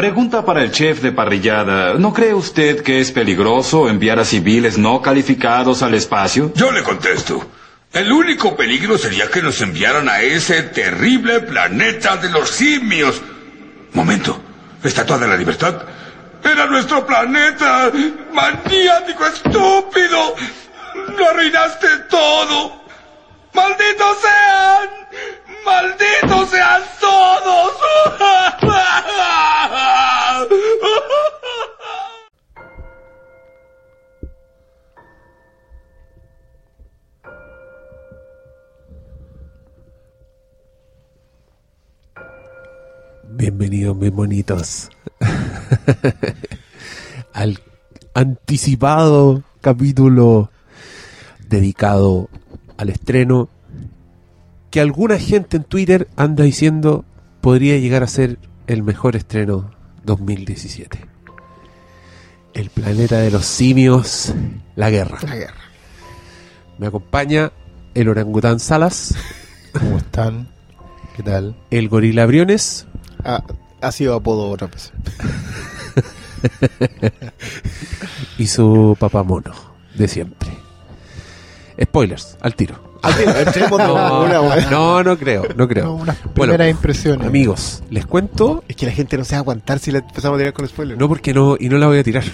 Pregunta para el chef de parrillada. ¿No cree usted que es peligroso enviar a civiles no calificados al espacio? Yo le contesto. El único peligro sería que nos enviaran a ese terrible planeta de los simios. Momento. ¿Estatua de la libertad? ¡Era nuestro planeta! ¡Maniático estúpido! ¡Lo arruinaste todo! ¡Malditos sean! ¡Malditos sean todos! Bienvenidos, bien bonitos, al anticipado capítulo dedicado al estreno que alguna gente en Twitter anda diciendo podría llegar a ser el mejor estreno 2017. El planeta de los simios, la guerra. La guerra. Me acompaña el orangután Salas, ¿Cómo están? ¿Qué tal? el gorila Briones Ah, ha sido apodo otra vez. y su papá mono de siempre. Spoilers, al tiro. No, no, creo, no creo. No, unas Bueno, primeras impresiones. Amigos, les cuento, Es que la gente no se va a aguantar si la empezamos a tirar con spoilers. no porque no, y no la voy a tirar.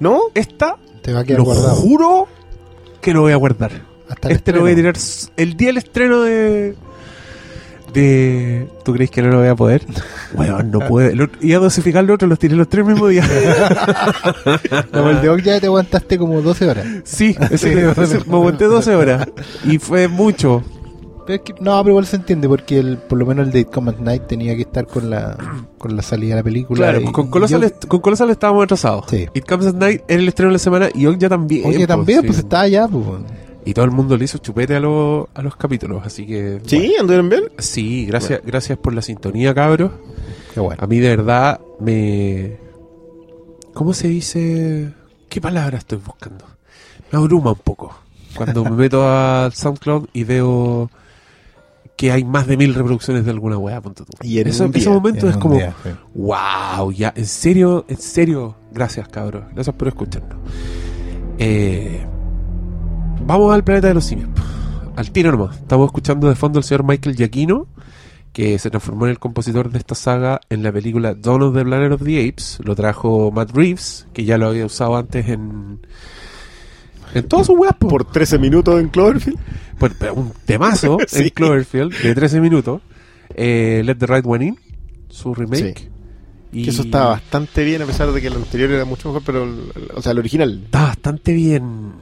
¿No? Esta, Te va a quedar lo guardado. juro que lo voy a guardar. Hasta el Este lo voy a estreno. tirar el día del estreno de. De ¿Tú crees que no lo voy a poder? Bueno, no puede. El otro- Iba a dosificar el otro, los tiré los tres mismos días. No, el de hoy ya te aguantaste como 12 horas. Sí, ese, ese- me aguanté 12 horas. Y fue mucho. Pero es que- no, pero igual se entiende porque el, por lo menos el de Come at Night tenía que estar con la, con la salida de la película. Claro, y- pues con y Colossal, yo- est- con Colossal estábamos atrasados. Sí. It Comes at Night era el estreno de la semana y hoy ya también. Oye, pues, también, sí. pues está allá, pues. Y todo el mundo le hizo chupete a, los a los capítulos, así que... ¿Sí? ¿Anduvieron bien? bueno. sí, gracias, gracias por la sintonía, cabros. Qué bueno. A mí de verdad me... ¿Cómo se dice? ¿Qué palabra estoy buscando? Me abruma un poco. Cuando me meto al SoundCloud y veo que hay más de mil reproducciones de alguna weá. tú. Y en Eso- día, ese momento en es como... día, sí. Wow, ya, en serio, en serio. Gracias, cabros. Gracias por escucharnos. Eh, vamos al planeta de los simios. Al tiro nomás. Estamos escuchando de fondo al señor Michael Giacchino, que se transformó en el compositor de esta saga en la película Dawn of the Planet of the Apes. Lo trajo Matt Reeves, que ya lo había usado antes en. En todas sus weas, po. Por 13 minutos en Cloverfield. Por- pero un temazo en. Cloverfield de 13 minutos. Eh, Let the Right One In, su remake. Sí. Y Que eso está bastante bien, a pesar de que el anterior era mucho mejor, pero, o sea, el original. Está bastante bien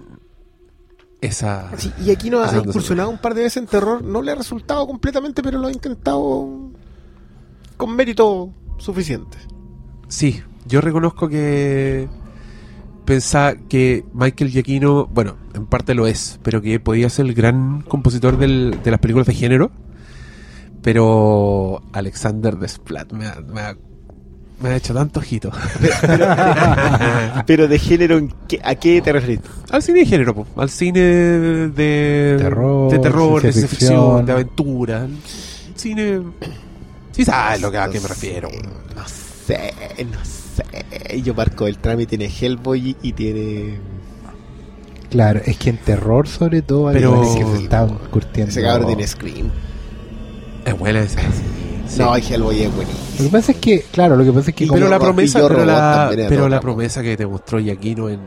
esa... Sí, y aquí ha incursionado un par de veces en terror. No le ha resultado completamente, pero lo ha intentado con mérito suficiente. Sí, yo reconozco que pensaba que Michael Giacchino, bueno, en parte lo es, pero que podía ser el gran compositor del- de las películas de género. Pero Alexander Desplat me ha, me ha- me ha hecho tanto ojito. Pero de género, ¿en qué- ¿a qué te referís? al cine de género, po, al cine de Terror, de, terror, de ficción, ficción. de aventura. Cine. Sí, sabes lo que, a qué me refiero. No sé, no sé. Yo marco el trámite tiene Hellboy y tiene. Claro, es que en terror sobre todo Pero- que se estaban curtiendo. Ese cabrón tiene Scream. Es buena esa. Sí. No, Hellboy es buenísimo. Lo que pasa es que, claro, lo que pasa es que pero la promesa, pero la, pero la promesa que te mostró Giacchino en,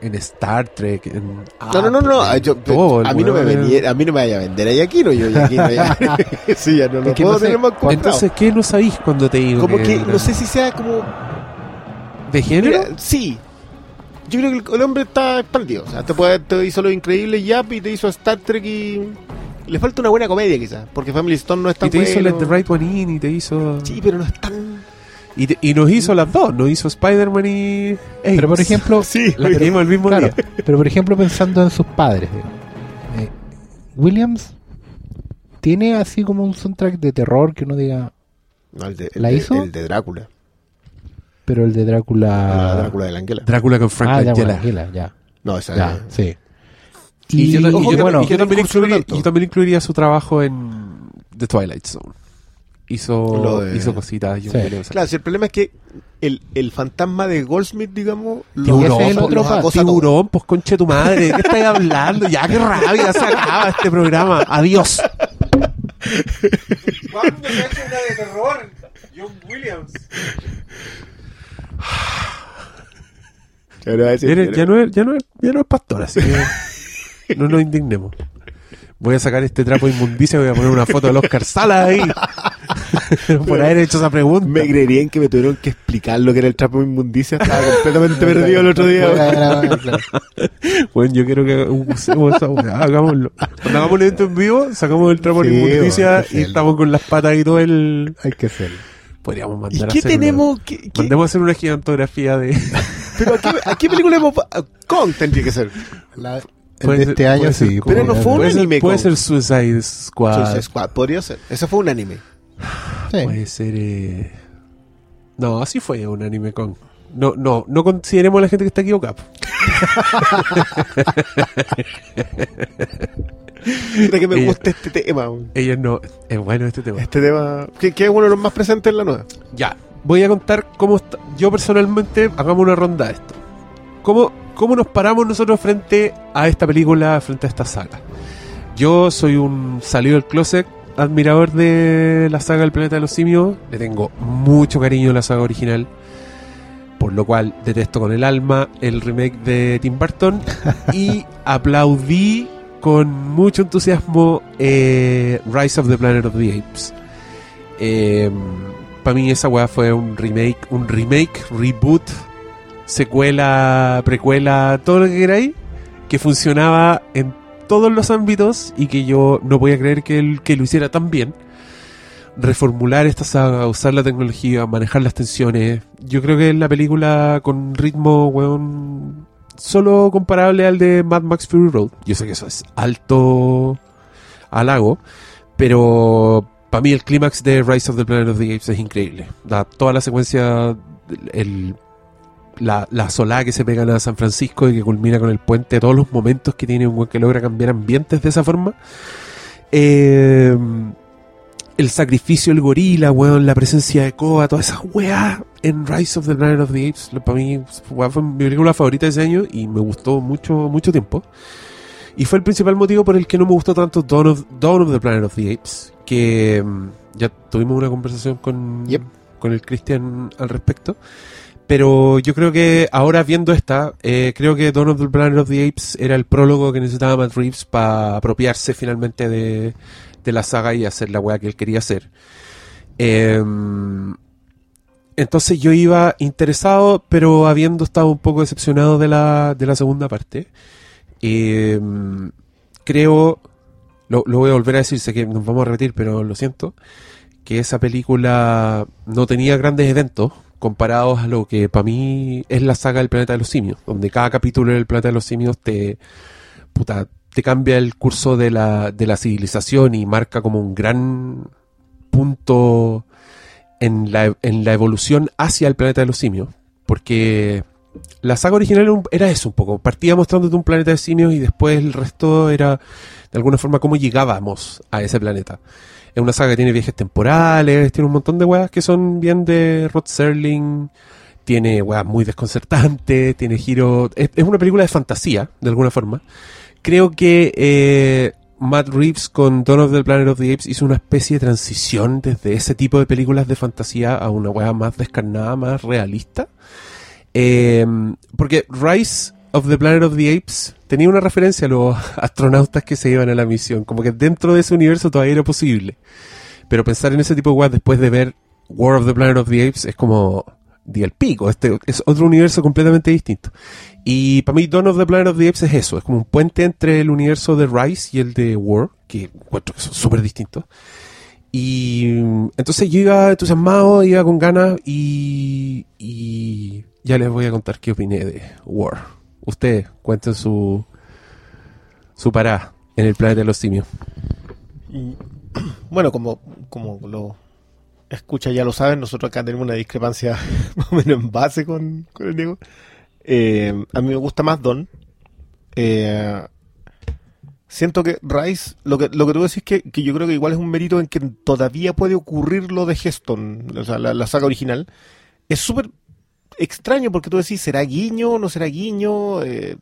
en Star Trek. En, No, no, no, no. Ah, yo- todo, el a, mí no me venía- a mí no me vaya a vender a Yaquino. Yo Yaquino ya. sí, ya no lo puedo no sé, tener más comprado. Entonces, ¿qué no sabéis cuando te digo? como que no sé si sea como. ¿De género? Mira, sí. Yo creo que el, el hombre está expandido. O sea, te, puede, te hizo lo increíble ya y te hizo Star Trek y. Le falta una buena comedia quizás. Porque Family Stone no es tan y te hizo. Let the Right One In y te hizo. Sí, pero no es tan. Y, te- y nos hizo las dos. Nos hizo Spider-Man y. Pero por ejemplo, Sí, que vimos el mismo claro, día. pero por ejemplo pensando en sus padres. Eh, Williams tiene así como un soundtrack de terror que uno diga, No, el de, el ¿La de- hizo? El de Drácula. pero el de Drácula. Ah, Drácula de la Angela. Drácula con Frank ah, Langella. Ya, No, esa ya, es- sí. Y, yo, y ojo yo- que- bueno, y yo no también incluiría, tanto. yo también incluiría su trabajo en The Twilight Zone. Hizo, de- hizo cositas. Yo Sí. creo, o sea, Claro, si el problema es que el, el fantasma de Goldsmith, digamos, lo- Tiburón, es el otro los Tiburón, pues conche tu madre, ¿de qué estáis hablando? Ya, qué rabia, se acaba este programa. Adiós. ¿Cuándo se ha hecho una de terror? John Williams. no no es, ya, no es, ya no es pastor, así que no nos indignemos. Voy a sacar este trapo de inmundicia y voy a poner una foto del Oscar Sala ahí. Por haber hecho esa pregunta. Me creerían que me tuvieron que explicar lo que era el trapo de inmundicia. Estaba completamente perdido el otro día. De. Bueno, yo quiero que usemos esa weá, hagámoslo. Cuando hagamos el evento en vivo, sacamos el trapo de Sí, inmundicia bueno, y estamos con las patas y todo el... Hay que hacerlo. Podríamos ¿Y mandar a qué hacer una- tenemos? ¿Qué- qué- Mandemos a hacer una gigantografía de... ¿Pero a qué, a qué película hemos... Kong tendría que ser. La- Puede de ser- este año sí. como- Pero no fue un puede ser- anime, Puede ser Suicide Squad. Suicide Squad, podría ser. Ese fue un anime. Sí. Puede ser. eh, No, así fue un anime con. No, no, no consideremos a la gente que está equivocada. De que me Ella- gusta este tema. Ellos no. Es bueno este tema. Este tema, que, que es uno de los más presentes en la nueva. Ya, voy a contar cómo está. Yo personalmente, hagamos una ronda de esto. ¿Cómo, ¿Cómo nos paramos nosotros frente a esta película, frente a esta saga? Yo soy un salido del closet admirador de la saga del planeta de los simios. Le tengo mucho cariño a la saga original. Por lo cual detesto con el alma el remake de Tim Burton. y aplaudí con mucho entusiasmo eh, Rise of the Planet of the Apes. para mí esa weá fue un remake, un remake, reboot, secuela, precuela, todo lo que queráis, que funcionaba en todos los ámbitos y que yo no podía creer que, él, que lo hiciera tan bien. Reformular esta saga, usar la tecnología, manejar las tensiones. Yo creo que es la película con ritmo, weón, solo comparable al de Mad Max Fury Road. Yo sé que eso es alto halago, pero para mí el clímax de Rise of the Planet of the Apes es increíble. Da toda la secuencia, el, la, la solada que se pegan a San Francisco y que culmina con el puente, todos los momentos que tiene un weón que logra cambiar ambientes de esa forma. Eh, el sacrificio del gorila, weón, la presencia de Koa, todas esas weas en Rise of the Planet of the Apes, para mí fue mi película favorita de ese año y me gustó mucho, mucho tiempo. Y fue el principal motivo por el que no me gustó tanto Dawn of, Dawn of the Planet of the Apes, que mm, ya tuvimos una conversación con, Yep. con el Christian al respecto. Pero yo creo que ahora viendo esta, eh, creo que Dawn of the Planet of the Apes era el prólogo que necesitaba Matt Reeves para apropiarse finalmente de, de la saga y hacer la weá que él quería hacer. Em, entonces yo iba interesado, pero habiendo estado un poco decepcionado de la, de la segunda parte. Em, creo, lo, lo voy a volver a decir, sé que nos vamos a repetir, pero lo siento, que esa película no tenía grandes eventos comparados a lo que para mí es la saga del planeta de los simios, donde cada capítulo del planeta de los simios te, puta, te cambia el curso de la, de la civilización y marca como un gran punto en la, en la evolución hacia el planeta de los simios. Porque la saga original era eso un poco. Partía mostrándote un planeta de simios y después el resto era de alguna forma cómo llegábamos a ese planeta. Es una saga que tiene viajes temporales, tiene un montón de weas que son bien de Rod Serling, tiene weas muy desconcertantes, tiene giro... Es, una película de fantasía, de alguna forma. Creo que eh, Matt Reeves con Dawn of the Planet of the Apes hizo una especie de transición desde ese tipo de películas de fantasía a una wea más descarnada, más realista. Eh, porque Rise of the Planet of the Apes tenía una referencia a los astronautas que se iban a la misión. Como que dentro de ese universo todavía era posible. Pero pensar en ese tipo de weas después de ver War of the Planet of the Apes es como di el pico. Este es otro universo completamente distinto. Y para mí Dawn of the Planet of the Apes es eso. Es como un puente entre el universo de Rise y el de War. Que encuentro que son súper distintos. Y mm, entonces yo iba entusiasmado, iba con ganas y, y ya les voy a contar qué opiné de War. Ustedes cuenten su, su parada en el planeta de los simios. Bueno, como, como lo escucha ya lo saben, nosotros acá tenemos una discrepancia más o menos en base con, con el Diego. Eh, a mí me gusta más Don. Eh, siento que Rice, lo que, lo que tú decís que, que yo creo que igual es un mérito en que todavía puede ocurrir lo de Heston, o sea, la, la saga original. Es súper extraño porque tú decís, ¿será guiño? ¿No será guiño? Eh,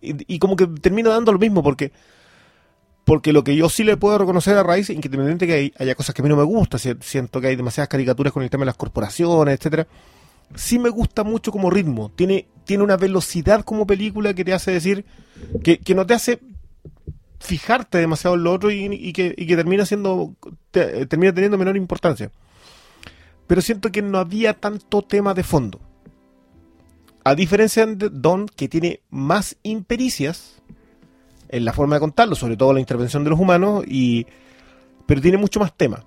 y, como que termino dando lo mismo porque porque lo que yo sí le puedo reconocer a Rise, independientemente que hay- haya cosas que a mí no me gustan, si- siento que hay demasiadas caricaturas con el tema de las corporaciones, etcétera, sí me gusta mucho como ritmo. Tiene, tiene una velocidad como película que te hace decir, que, que no te hace fijarte demasiado en lo otro y, y que, y que termina siendo, te- termina teniendo menor importancia. Pero siento que no había tanto tema de fondo. A diferencia de Don, que tiene más impericias en la forma de contarlo, sobre todo la intervención de los humanos, y pero tiene mucho más tema.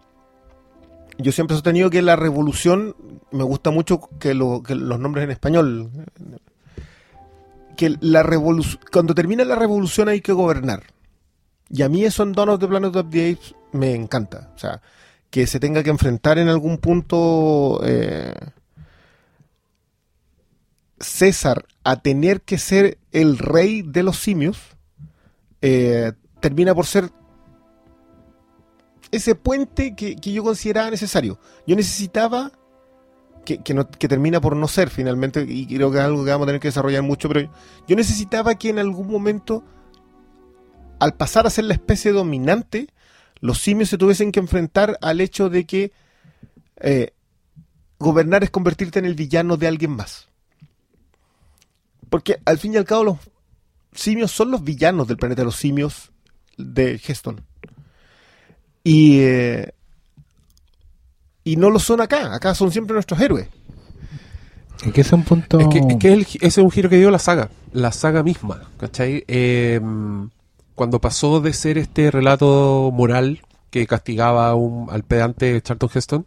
Yo siempre he sostenido que la revolución, me gusta mucho que, lo- que los nombres en español, que la revolución, cuando termina la revolución hay que gobernar. Y a mí eso en Dawn of the Planet of the me encanta. O sea, que se tenga que enfrentar en algún punto eh, César a tener que ser el rey de los simios, eh, termina por ser ese puente que, que yo consideraba necesario. Yo necesitaba, que, que, que termina por no ser finalmente, y creo que es algo que vamos a tener que desarrollar mucho, pero yo necesitaba que en algún momento, al pasar a ser la especie dominante, los simios se tuviesen que enfrentar al hecho de que eh, gobernar es convertirte en el villano de alguien más. Porque al fin y al cabo los simios son los villanos del planeta de los simios de Geston. Y, eh, y no lo son acá. Acá son siempre nuestros héroes. Es que ese es un punto. Es que, es que el- ese es un giro que dio la saga, la saga misma, ¿cachai? Eh, cuando pasó de ser este relato moral que castigaba a un- al pedante Charlton Heston,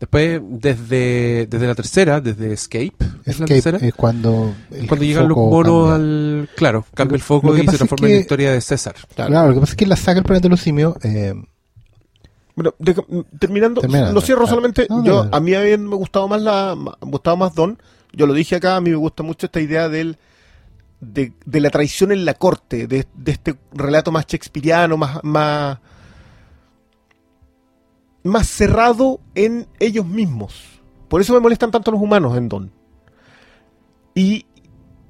después, desde, desde la tercera, desde Escape, ¿es la tercera? es cuando. cuando llegan los monos cambia. al... Claro, cambia el foco y se transforma en la historia de César. Claro. lo que pasa es que la saga El Planeta de los Simios. eh, Bueno, deja- terminando, Termina, lo cierro claro. solamente. No, no, yo no. A mí había- me gustado más la me ha gustado más Don. Yo lo dije acá, a mí me gusta mucho esta idea del de, la traición en la corte, de, este relato más shakespeariano, más, más, cerrado en ellos mismos. Por eso me molestan tanto los humanos en Don. Y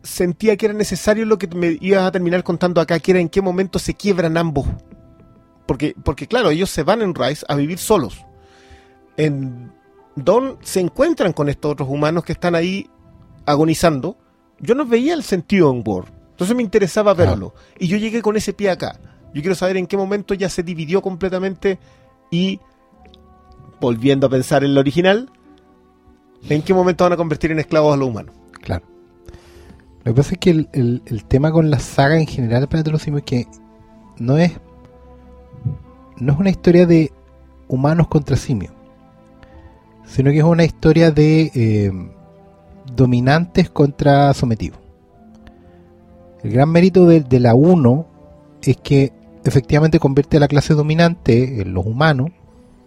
sentía que era necesario lo que me ibas a terminar contando acá, que era en qué momento se quiebran ambos. Porque, porque claro, ellos se van en Rise a vivir solos. En Don se encuentran con estos otros humanos que están ahí agonizando. Yo no veía el sentido en War. Entonces me interesaba verlo. Y yo llegué con ese pie acá. Yo quiero saber en qué momento ya se dividió completamente y, volviendo a pensar en lo original, en qué momento van a convertir en esclavos a los humanos. Claro. Lo que pasa es que el, el- el tema con la saga en general del Planeta de los Simios es que no es no es una historia de humanos contra simios, sino que es una historia de eh, dominantes contra sometidos. El gran mérito de, la 1 es que efectivamente convierte a la clase dominante, en los humanos,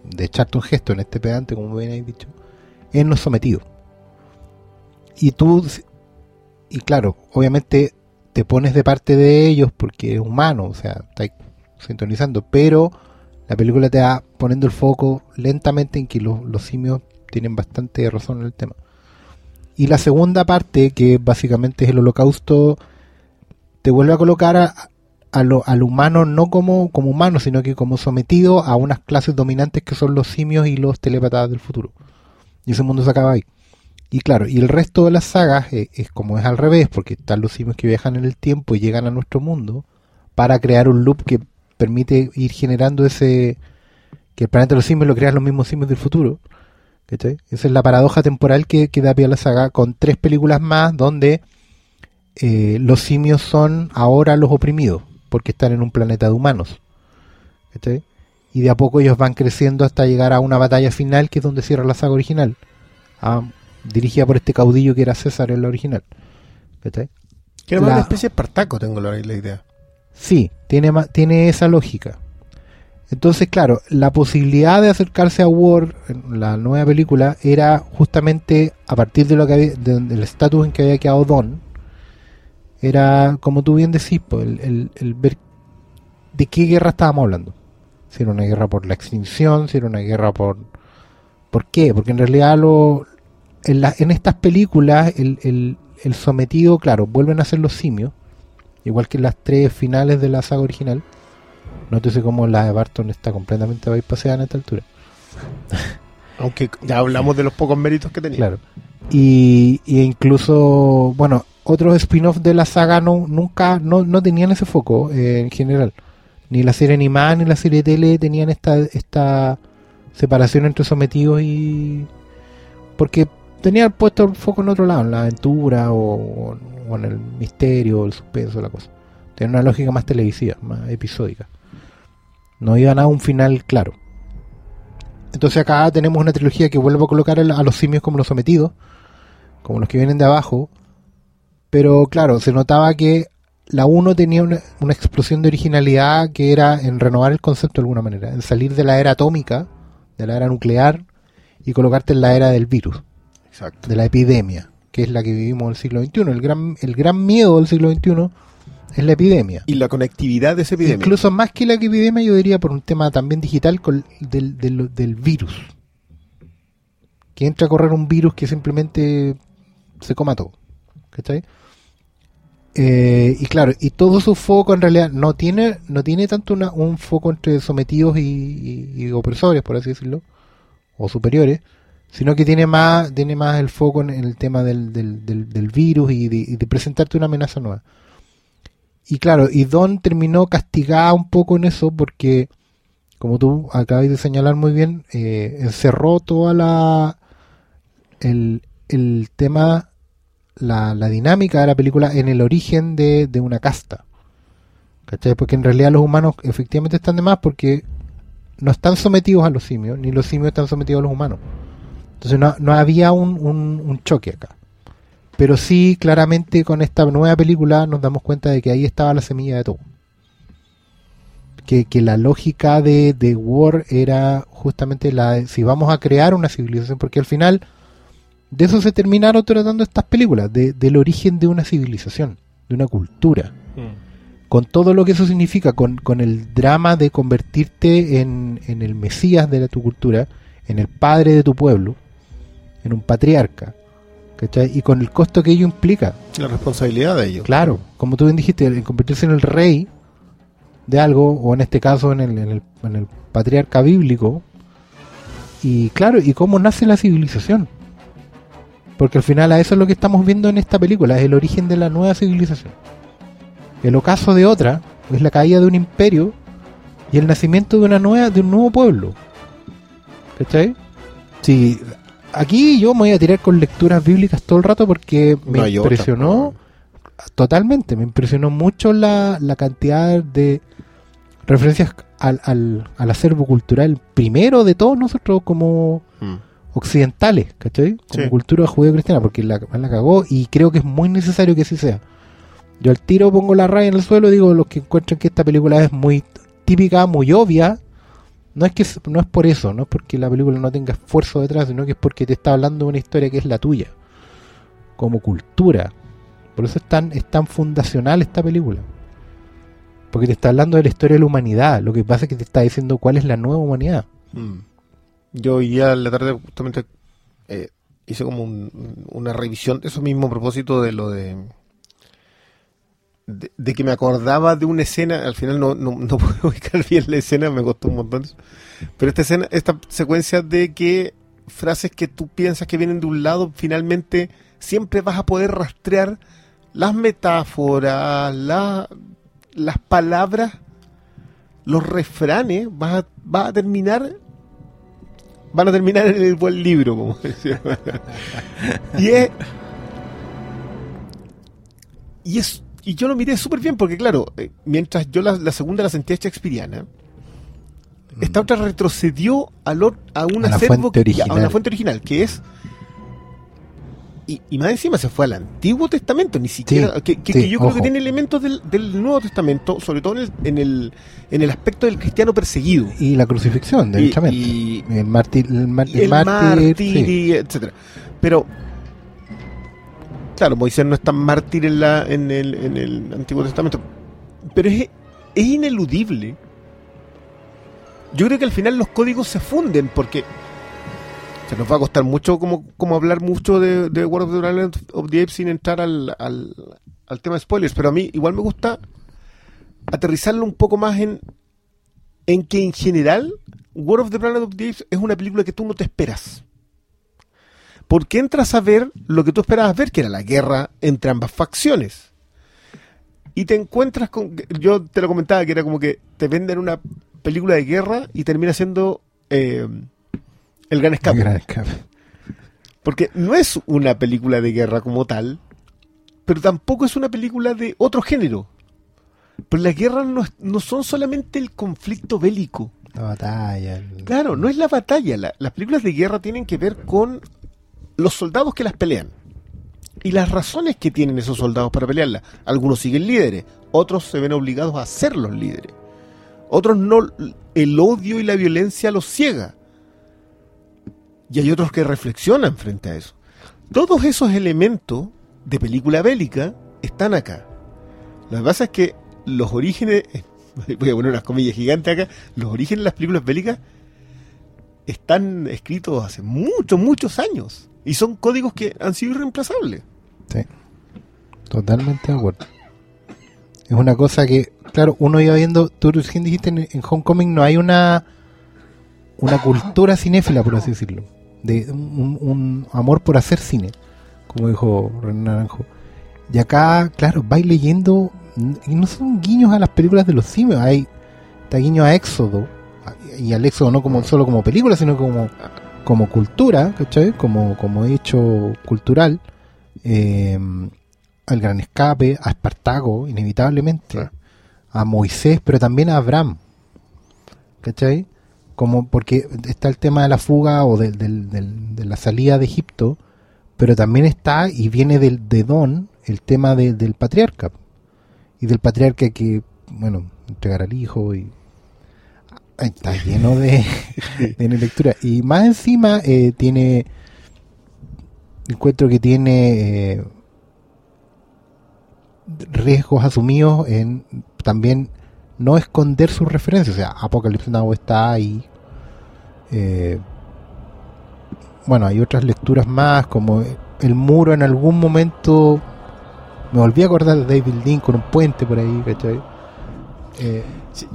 de Charlton Heston, este pedante, como bien habéis dicho, en los sometidos. Y tú, y claro, obviamente te pones de parte de ellos porque es humano, o sea, estás sintonizando, pero la película te va poniendo el foco lentamente en que los simios tienen bastante razón en el tema. Y la segunda parte, que básicamente es el holocausto, te vuelve a colocar al humano no como, como humano, sino que como sometido a unas clases dominantes que son los simios y los telépatas del futuro. Y ese mundo se acaba ahí. Y claro, y el resto de las sagas eh, es como es al revés, porque están los simios que viajan en el tiempo y llegan a nuestro mundo para crear un loop que permite ir generando ese... que el planeta de los simios lo crean los mismos simios del futuro. ¿Cachai? Esa es la paradoja temporal que, que da pie a la saga, con tres películas más donde eh, los simios son ahora los oprimidos, porque están en un planeta de humanos. ¿cachai? Y de a poco ellos van creciendo hasta llegar a una batalla final, que es donde cierra la saga original. Ah, dirigida por este caudillo que era César en la original. ¿cachai? Que era La- una especie de Espartaco, tengo la, la idea. Sí, tiene, tiene esa lógica. Entonces, claro, la posibilidad de acercarse a War la nueva película era justamente a partir de lo que había, de- del estatus en que había quedado Don. Era, como tú bien decís, pues, el, el- el ver de qué guerra estábamos hablando. Si era una guerra por la extinción, si era una guerra por... ¿Por qué? Porque en realidad lo, en, la- en estas películas el, el- el sometido, claro, vuelven a ser los simios, igual que en las tres finales de la saga original. Nótese cómo la de Barton está completamente bypaseada en esta altura. Aunque ya hablamos de los pocos méritos que tenía. Claro. Y, y incluso, bueno, otros spin-offs de la saga no, nunca, no, no tenían ese foco eh, en general. Ni la serie animada ni la serie de tele tenían esta, esta separación entre sometidos y... Porque tenían puesto el foco en otro lado, en la aventura o, o en el misterio, o el suspenso, la cosa. Tenían una lógica más televisiva, más episódica. No iban a un final claro. Entonces acá tenemos una trilogía que vuelve a colocar a los simios como los sometidos, como los que vienen de abajo. Pero claro, se notaba que la 1 tenía una, una explosión de originalidad que era en renovar el concepto de alguna manera, en salir de la era atómica, de la era nuclear, y colocarte en la era del virus, Exacto. de la epidemia, que es la que vivimos en el siglo XXI. El gran, el gran miedo del siglo XXI es la epidemia. Y la conectividad de esa epidemia. Incluso más que la epidemia, yo diría por un tema también digital con- del, del, del virus. Que entra a correr un virus que simplemente se coma todo. ¿Cachai? Eh, y claro, y todo su foco en realidad no tiene no tiene tanto una- un foco entre sometidos y, y- y opresores, por así decirlo, o superiores, sino que tiene más tiene más el foco en, en el tema del, del, del, del virus y de, y de presentarte una amenaza nueva. Y claro, y Don terminó castigada un poco en eso porque, como tú acabas de señalar muy bien, eh, encerró toda la el, el tema, la, la dinámica de la película en el origen de, de una casta. ¿Cachai? Porque en realidad los humanos efectivamente están de más porque no están sometidos a los simios, ni los simios están sometidos a los humanos. Entonces no, no había un, un- un choque acá. Pero sí, claramente con esta nueva película nos damos cuenta de que ahí estaba la semilla de todo. Que, que la lógica de, de War era justamente la de si vamos a crear una civilización, porque al final de eso se terminaron tratando estas películas, de- del origen de una civilización, de una cultura con todo lo que eso significa, con, con el drama de convertirte en, en el mesías de la- tu cultura, en el padre de tu pueblo, en un patriarca, ¿cachai? Y con el costo que ello implica. La responsabilidad de ellos. Claro, como tú bien dijiste, en convertirse en el rey de algo, o en este caso en el, en el, en el patriarca bíblico, y claro, y cómo nace la civilización. Porque al final a eso es lo que estamos viendo en esta película, es el origen de la nueva civilización. El ocaso de otra es la caída de un imperio y el nacimiento de una nueva, de un nuevo pueblo. ¿Cachai? Sí, aquí yo me voy a tirar con lecturas bíblicas todo el rato porque me No hay otra, impresionó totalmente, me impresionó mucho la, la cantidad de referencias al, al, al acervo cultural primero de todos nosotros como Mm. occidentales, ¿cachai? Como Sí. cultura judeo-cristiana, porque la, la cagó y creo que es muy necesario que así sea. Yo al tiro pongo la raya en el suelo y digo, los que encuentran que esta película es muy típica, muy obvia, no es que no es por eso, no es porque la película no tenga esfuerzo detrás, sino que es porque te está hablando de una historia que es la tuya, como cultura. Por eso es tan, es tan fundacional esta película. Porque te está hablando de la historia de la humanidad. Lo que pasa es que te está diciendo cuál es la nueva humanidad. Mm. Yo hoy día en la tarde justamente eh, hice como un- una revisión de eso mismo a propósito de lo de, de que me acordaba de una escena, al final no, no, no puedo ubicar bien la escena, me costó un montón pero esta escena, esta secuencia de que frases que tú piensas que vienen de un lado, finalmente siempre vas a poder rastrear las metáforas, la- las palabras, los refranes, vas a, a terminar van a terminar en el buen libro, como decía. y es. Y es. Y yo lo miré súper bien, porque claro, eh, mientras yo la, la segunda la sentía shakespeariana, esta otra retrocedió al or- a un A acervo a una fuente original, que es. Y, y más encima se fue al Antiguo Testamento, ni siquiera. que, que- sí, que yo creo ojo. que tiene elementos del, del Nuevo Testamento, sobre todo en el, en el, en el aspecto del cristiano perseguido. Y la crucifixión, derechamente. y, el mártir, el, mar- y el el mártir, mártir, sí. y etcétera. Pero claro, Moisés no es tan mártir en la en el, en el Antiguo Testamento, pero es, es ineludible. Yo creo que al final los códigos se funden porque sea, nos va a costar mucho como, como hablar mucho de, de World of the Planet of the Apes sin entrar al, al, al tema de spoilers, pero a mí igual me gusta aterrizarlo un poco más en, en que en general World of the Planet of the Apes es una película que tú no te esperas. Porque entras a ver lo que tú esperabas ver, que era la guerra entre ambas facciones. Y te encuentras con. Yo te lo comentaba, que era como que te venden una película de guerra y termina siendo eh, El Gran Escape. Gran escape. Porque no es una película de guerra como tal, pero tampoco es una película de otro género. Pero las guerras no, no son solamente el conflicto bélico. La batalla. el- Claro, no es la batalla. la- las películas de guerra tienen que ver con los soldados que las pelean. Y las razones que tienen esos soldados para pelearlas. Algunos siguen líderes, otros se ven obligados a ser los líderes. Otros no, el odio y la violencia los ciega. Y hay otros que reflexionan frente a eso. Todos esos elementos de película bélica están acá. Lo que pasa es que los orígenes, voy a poner unas comillas gigantes acá, los orígenes de las películas bélicas están escritos hace muchos, muchos años. Y son códigos que han sido irreemplazables. Sí. Totalmente de acuerdo. Es una cosa que, claro, uno iba viendo, tú recién dijiste en, en Homecoming no hay una una cultura cinéfila, por así decirlo. De un, amor por hacer cine, como dijo René Naranjo. Y acá, claro, vais leyendo, y no son guiños a las películas de los simios, hay está guiño a Éxodo, y al Éxodo no como solo como película, sino como, como cultura, ¿cachai? Como, como hecho cultural. Eh, al Gran Escape, a Espartaco, inevitablemente, a Moisés, pero también a Abraham. ¿Cachai? Como porque está el tema de la fuga o del- del- del- de la salida de Egipto, pero también está y viene del, de Don el tema de- del patriarca. Y del patriarca que, bueno, entregar al hijo y. Está lleno de, de lectura. Y más encima eh, tiene. Encuentro que tiene eh, riesgos asumidos en también no esconder sus referencias. O sea, Apocalypse Now está ahí. Eh, bueno, hay otras lecturas más, como El Muro en algún momento. Me volví a acordar de David Dean con un puente por ahí, ¿cachai? Eh,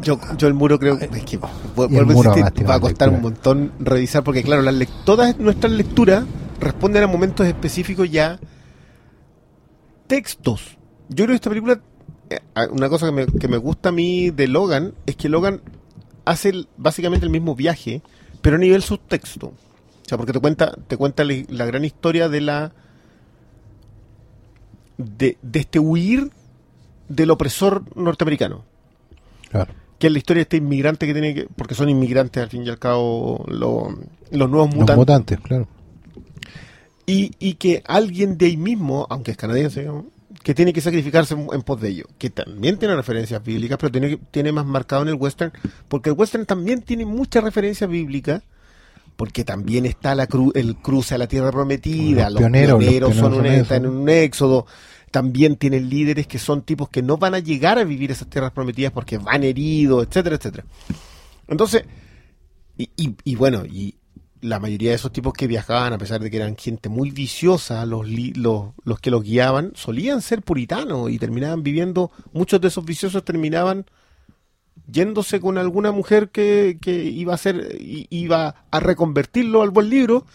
Yo, yo el muro creo que, es que vuelvo a insistir, va a costar un montón revisar porque claro, las todas nuestras lecturas responden a momentos específicos ya textos. Yo creo que esta película eh, una cosa que me, que me gusta a mí de Logan es que Logan hace el- básicamente el mismo viaje, pero a nivel subtexto. O sea, porque te cuenta te cuenta la, la gran historia de la de, de este huir del opresor norteamericano claro. que es la historia de este inmigrante que tiene que, porque son inmigrantes al fin y al cabo lo- los nuevos Los mutantes, claro. y, y que alguien de ahí mismo, aunque es canadiense, digamos, que tiene que sacrificarse en, en pos de ello, que también tiene referencias bíblicas, pero tiene, tiene más marcado en el western, porque el western también tiene muchas referencias bíblicas, porque también está la cru- el cruce a la tierra prometida, Los los, pioneros, pioneros, los son pioneros un, son están eso. en un éxodo, también tienen líderes que son tipos que no van a llegar a vivir esas tierras prometidas porque van heridos, etcétera, etcétera. Entonces, y, bueno, y la mayoría de esos tipos que viajaban, a pesar de que eran gente muy viciosa, los, los, los que los guiaban, solían ser puritanos y terminaban viviendo, muchos de esos viciosos terminaban yéndose con alguna mujer que, que iba a ser, iba a reconvertirlo al buen libro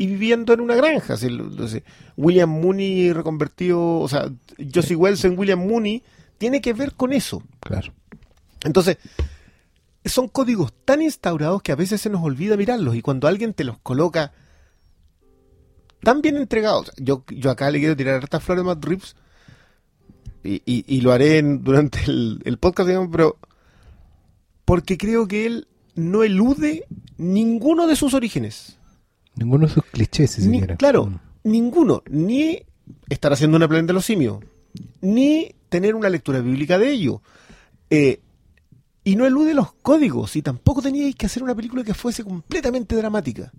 y viviendo en una granja. Así, lo- sé. William Mooney reconvertido, o sea, Josie Wells en William Mooney, tiene que ver con eso. Claro. Entonces, son códigos tan instaurados que a veces se nos olvida mirarlos y cuando alguien te los coloca tan bien entregados, yo, yo acá le quiero tirar hartas flores a Matt Reeves y, y- y lo haré en- durante el, el podcast, digamos, pero porque creo que él no elude ninguno de sus orígenes. Ninguno de sus clichés, si Ni- claro, Mm. ninguno, ni estar haciendo una planeta de los simios, ni tener una lectura bíblica de ello. Eh, y no elude los códigos, y tampoco teníais que hacer una película que fuese completamente dramática.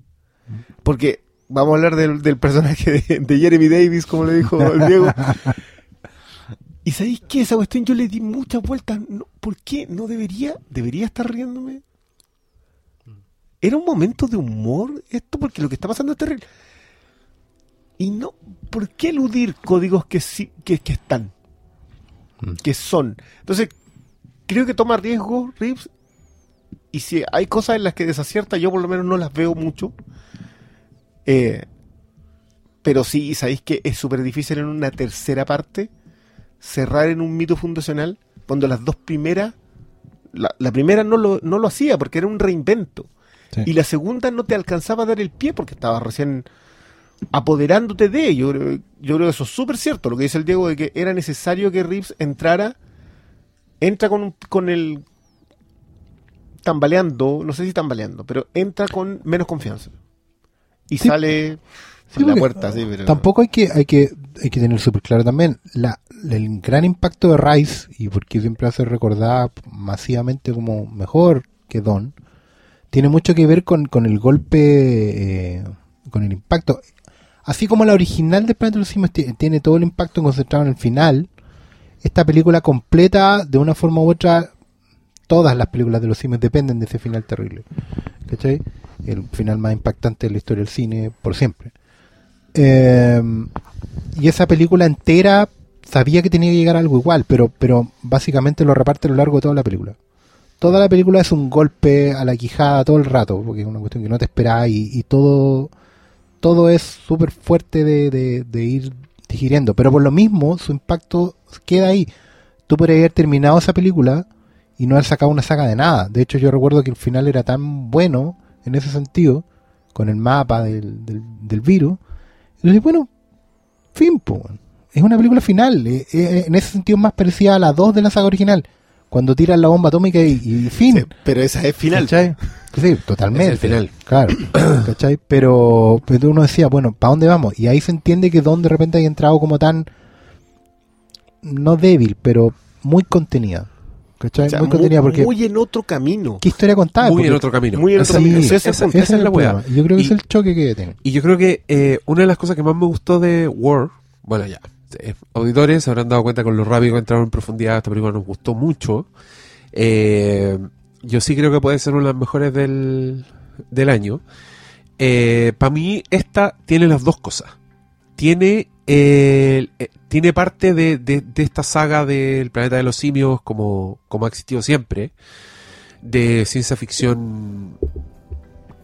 Porque vamos a hablar del, del personaje de, de Jeremy Davis, como le dijo el Diego. ¿Y sabéis qué? Esa cuestión yo le di muchas vueltas. No, ¿Por qué no debería? ¿Debería estar riéndome? Era un momento de humor esto porque lo que está pasando es terrible. Y no, ¿por qué eludir códigos que sí, que, que están? Mm. Que son. Entonces, creo que toma riesgo Reeves. Y si hay cosas en las que desacierta, yo por lo menos no las veo mucho. Eh, pero sí, sabéis que es súper difícil en una tercera parte cerrar en un mito fundacional cuando las dos primeras, la, la primera no lo, no lo hacía porque era un reinvento. Sí. Y la segunda no te alcanzaba a dar el pie porque estaba recién apoderándote de ello. Yo creo, yo creo que eso es súper cierto, lo que dice el Diego, de que era necesario que Reeves entrara, entra con, con el tambaleando, no sé si tambaleando, pero entra con menos confianza. Y Sí. sale Sí, por la puerta, sí, pero... Tampoco hay que, hay que, hay que tener súper claro también la, el gran impacto de Rice, y porque siempre ser recordada masivamente como mejor que Don, tiene mucho que ver con, con el golpe, eh, con el impacto. Así como la original de los Simios ti- tiene todo el impacto concentrado en el final, esta película completa, de una forma u otra, todas las películas de los simios dependen de ese final terrible. ¿Cachai? El final más impactante de la historia del cine por siempre. Eh, y esa película entera sabía que tenía que llegar a algo igual, pero, pero básicamente lo reparte a lo largo de toda la película. Toda la película es un golpe a la quijada todo el rato, porque es una cuestión que no te esperás y, todo, todo es súper fuerte de, de- de ir digiriendo. Pero por lo mismo, su impacto queda ahí. Tú podrías haber terminado esa película y no haber sacado una saga de nada. De hecho, yo recuerdo que el final era tan bueno en ese sentido, con el mapa del, del, del virus. Y dije, bueno, fin, es una película final. eh, eh, en ese sentido, más parecida a la 2 de la saga original. Cuando tiran la bomba atómica y, y fin. Sí, pero esa es final. ¿Cachai? Sí, totalmente. Es el final. Claro. ¿Cachai? Pero, pero uno decía, bueno, ¿para dónde vamos? Y ahí se entiende que Don de repente haya entrado como tan, no débil, pero muy contenida. ¿Cachai? O sea, muy mu- contenida porque... muy en otro camino. ¿Qué historia contaba? Muy en otro camino. muy en otro camino. Ese esa- es la weá. Yo creo que Y- es el choque que tiene. Y yo creo que eh, una de las cosas que más me gustó de War, bueno, ya, eh, auditores habrán dado cuenta con lo rápido que entraron en profundidad, esta película nos gustó mucho. Eh, yo sí creo que puede ser una de las mejores del, del año. Para mí, esta tiene las dos cosas. Tiene, eh, eh, tiene parte de, de- esta saga del planeta de los simios, como, como ha existido siempre, de ciencia ficción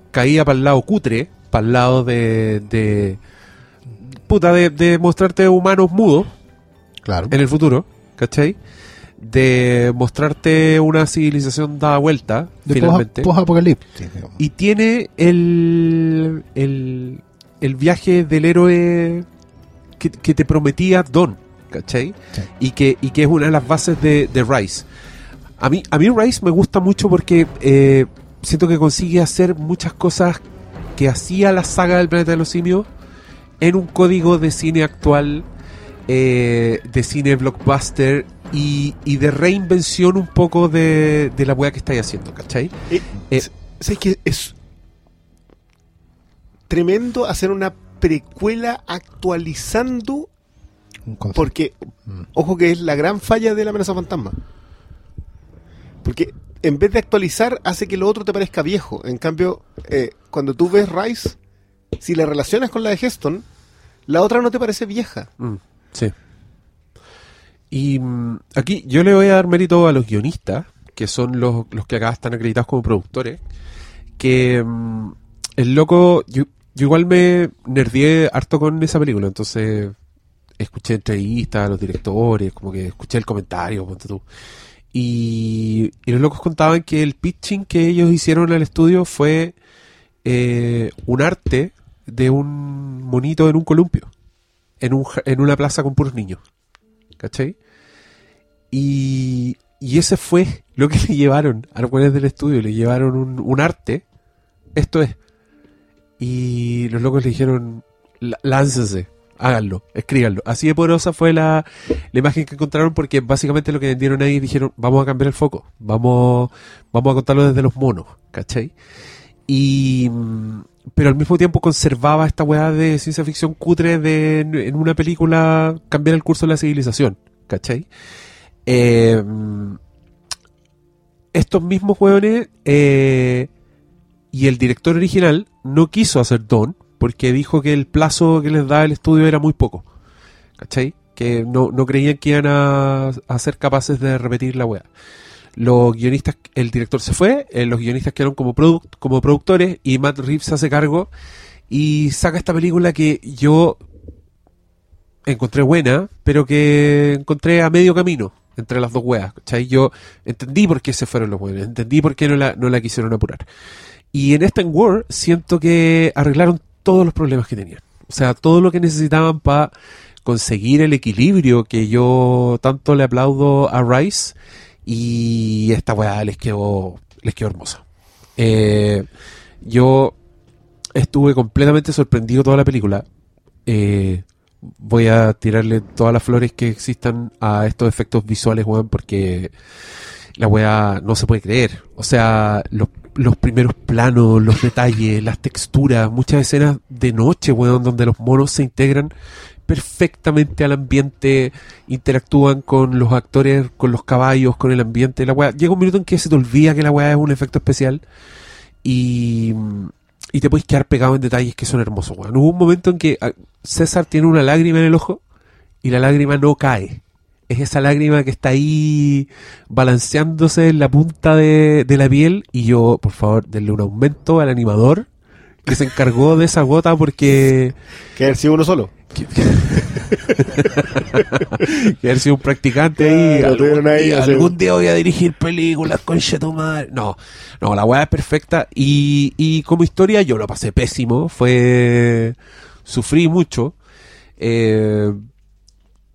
caía para el lado cutre, para el lado de puta, de, de mostrarte humanos mudos Claro. en el futuro, ¿cachai? De mostrarte una civilización dada vuelta, De finalmente. post- y tiene el, el, el viaje del héroe que, que te prometía Don, ¿cachai? Sí. Y, que, y que es una de las bases de, de Rice. A mí, a mí Rice me gusta mucho porque eh, siento que consigue hacer muchas cosas que hacía la saga del planeta de los simios en un código de cine actual, eh, de cine blockbuster y, y de reinvención un poco de, de la weá que estáis haciendo, ¿cachai? Eh, Eh, ¿Sabes que es tremendo hacer una precuela actualizando? Un. Porque, Mm. ojo que es la gran falla de la amenaza fantasma. Porque en vez de actualizar, hace que lo otro te parezca viejo. En cambio, eh, cuando tú ves Rice, si la relacionas con la de Heston, la otra no te parece vieja. Mm, sí. Y mm, aquí yo le voy a dar mérito a los guionistas, que son los, los que acá están acreditados como productores, que mm, el loco, yo, yo igual me nerdié harto con esa película, entonces escuché entrevistas a los directores, como que escuché el comentario, ponte tú. Y, y los locos contaban que el pitching que ellos hicieron al estudio fue eh, un arte de un monito en un columpio, en, un, en una plaza con puros niños. ¿Cachai? Y, y ese fue lo que le llevaron a los buenos del estudio, le llevaron un, un arte, esto es. Y los locos le dijeron, "Lá- láncense, háganlo, escríbanlo. Así de poderosa fue la, la imagen que encontraron porque básicamente lo que vendieron ahí dijeron, vamos a cambiar el foco, vamos, vamos a contarlo desde los monos, ¿cachai? Y, pero al mismo tiempo conservaba esta weá de ciencia ficción cutre de en, una película cambiar el curso de la civilización, ¿cachai? Eh, estos mismos weones eh, y el director original no quiso hacer Don porque dijo que el plazo que les daba el estudio era muy poco. ¿Cachai? Que no, no creían que iban a, a ser capaces de repetir la weá. Los guionistas, el director se fue, eh, los guionistas quedaron como, como productores y Matt Reeves hace cargo y saca esta película que yo encontré buena, pero que encontré a medio camino entre las dos weas. ¿cachai? Yo entendí por qué se fueron los buenos, entendí por qué no la, no la quisieron apurar. Y en esta War siento que arreglaron todos los problemas que tenían. O sea, todo lo que necesitaban para conseguir el equilibrio que yo tanto le aplaudo a Rice y esta weá les quedó, les quedó hermosa. Eh, yo estuve completamente sorprendido toda la película. Eh, voy a tirarle todas las flores que existan a estos efectos visuales, weón, porque la weá no se puede creer. O sea, los, los primeros planos, los detalles, las texturas, muchas escenas de noche, weón, donde los monos se integran perfectamente al ambiente, interactúan con los actores, con los caballos, con el ambiente. La weá. Llega un minuto en que se te olvida que la weá es un efecto especial y, y te puedes quedar pegado en detalles que son hermosos. Hubo un momento en que ah, César tiene una lágrima en el ojo y la lágrima no cae. Es esa lágrima que está ahí balanceándose en la punta de, de la piel y yo, por favor, denle un aumento al animador que se encargó de esa gota porque... Que haber sido uno solo. que haber sido un practicante ahí. Claro, algún, ahí, día, así. algún día voy a dirigir películas con madre. No, no, la weá es perfecta. Y, y como historia yo lo pasé pésimo. Fue. Sufrí mucho. Eh,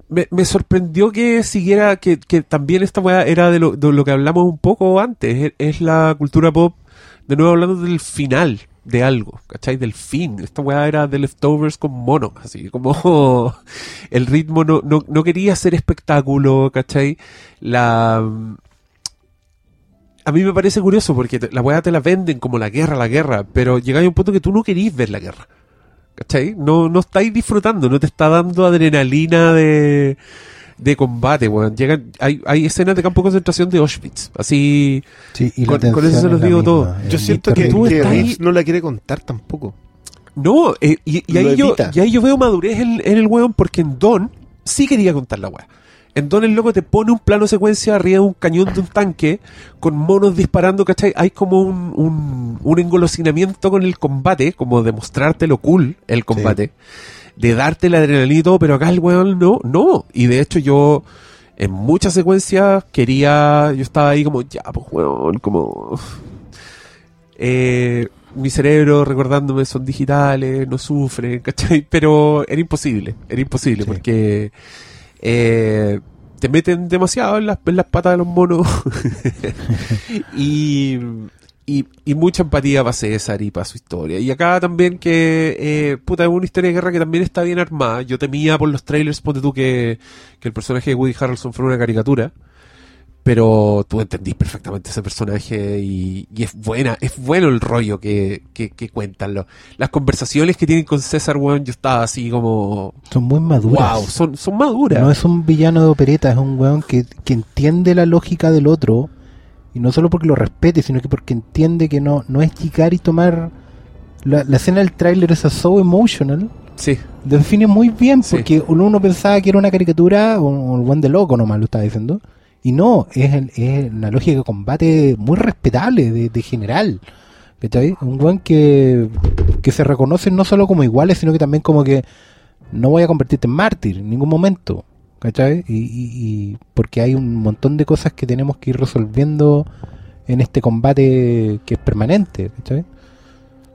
me, me sorprendió que siguiera, que, que también esta weá era de lo, de lo que hablamos un poco antes. Es, es la cultura pop, de nuevo hablando del final de algo, ¿cachai? Del fin. Esta weá era de leftovers con monos, así como el ritmo no, no, no quería ser espectáculo, ¿cachai? La... A mí me parece curioso porque la weá te la venden como la guerra, la guerra, pero llega a un punto que tú no querís ver la guerra. ¿Cachai? No, no estáis disfrutando, no te está dando adrenalina de, de combate, weón. Llegan, hay, hay escenas de campo de concentración de Auschwitz, así... Sí, y la Con- eso se los digo misma, todo. Yo siento que, tú que estás ahí- Reeves no la quiere contar tampoco. No, eh, y, ahí yo, y ahí yo veo madurez en, en el weón porque en Don sí quería contar la weá. En Don el loco te pone un plano secuencia arriba de un cañón de un tanque con monos disparando, ¿cachai? Hay como un, un, un engolosinamiento con el combate, como de mostrarte lo cool el combate, de darte la adrenalina y todo, pero acá el weón no, no. Y de hecho yo en muchas secuencias quería, yo estaba ahí como, ya, pues weón, como... Eh, mi cerebro recordándome son digitales, no sufren, ¿cachai? Pero era imposible, era imposible Sí. porque eh, te meten demasiado en las, en las patas de los monos y, y, y mucha empatía para César y para su historia. Y acá también que, eh, puta, es una historia de guerra que también está bien armada. Yo temía por los trailers, ponte tú, que, que el personaje de Woody Harrelson fuera una caricatura. Pero tú entendís perfectamente ese personaje y, y es buena, es bueno el rollo que, que, que cuentan. Lo- las conversaciones que tienen con César, weón, yo estaba así como, Son muy maduras. wow, son, son maduras. No es un villano de opereta, es un weón que, que entiende la lógica del otro. Y no solo porque lo respete, sino que porque entiende que no, no es llegar y tomar. La, la escena del tráiler esa so emotional. Sí, define muy bien, porque uno, uno pensaba que era una caricatura o o un buen de loco nomás lo estaba diciendo. Y no, es, el- es una lógica de combate muy respetable, de, de general. ¿Cachai? Un buen que, que se reconoce no solo como iguales, sino que también como que no voy a convertirte en mártir en ningún momento. ¿Cachai? Y, y- y porque hay un montón de cosas que tenemos que ir resolviendo en este combate que es permanente. ¿Cachai?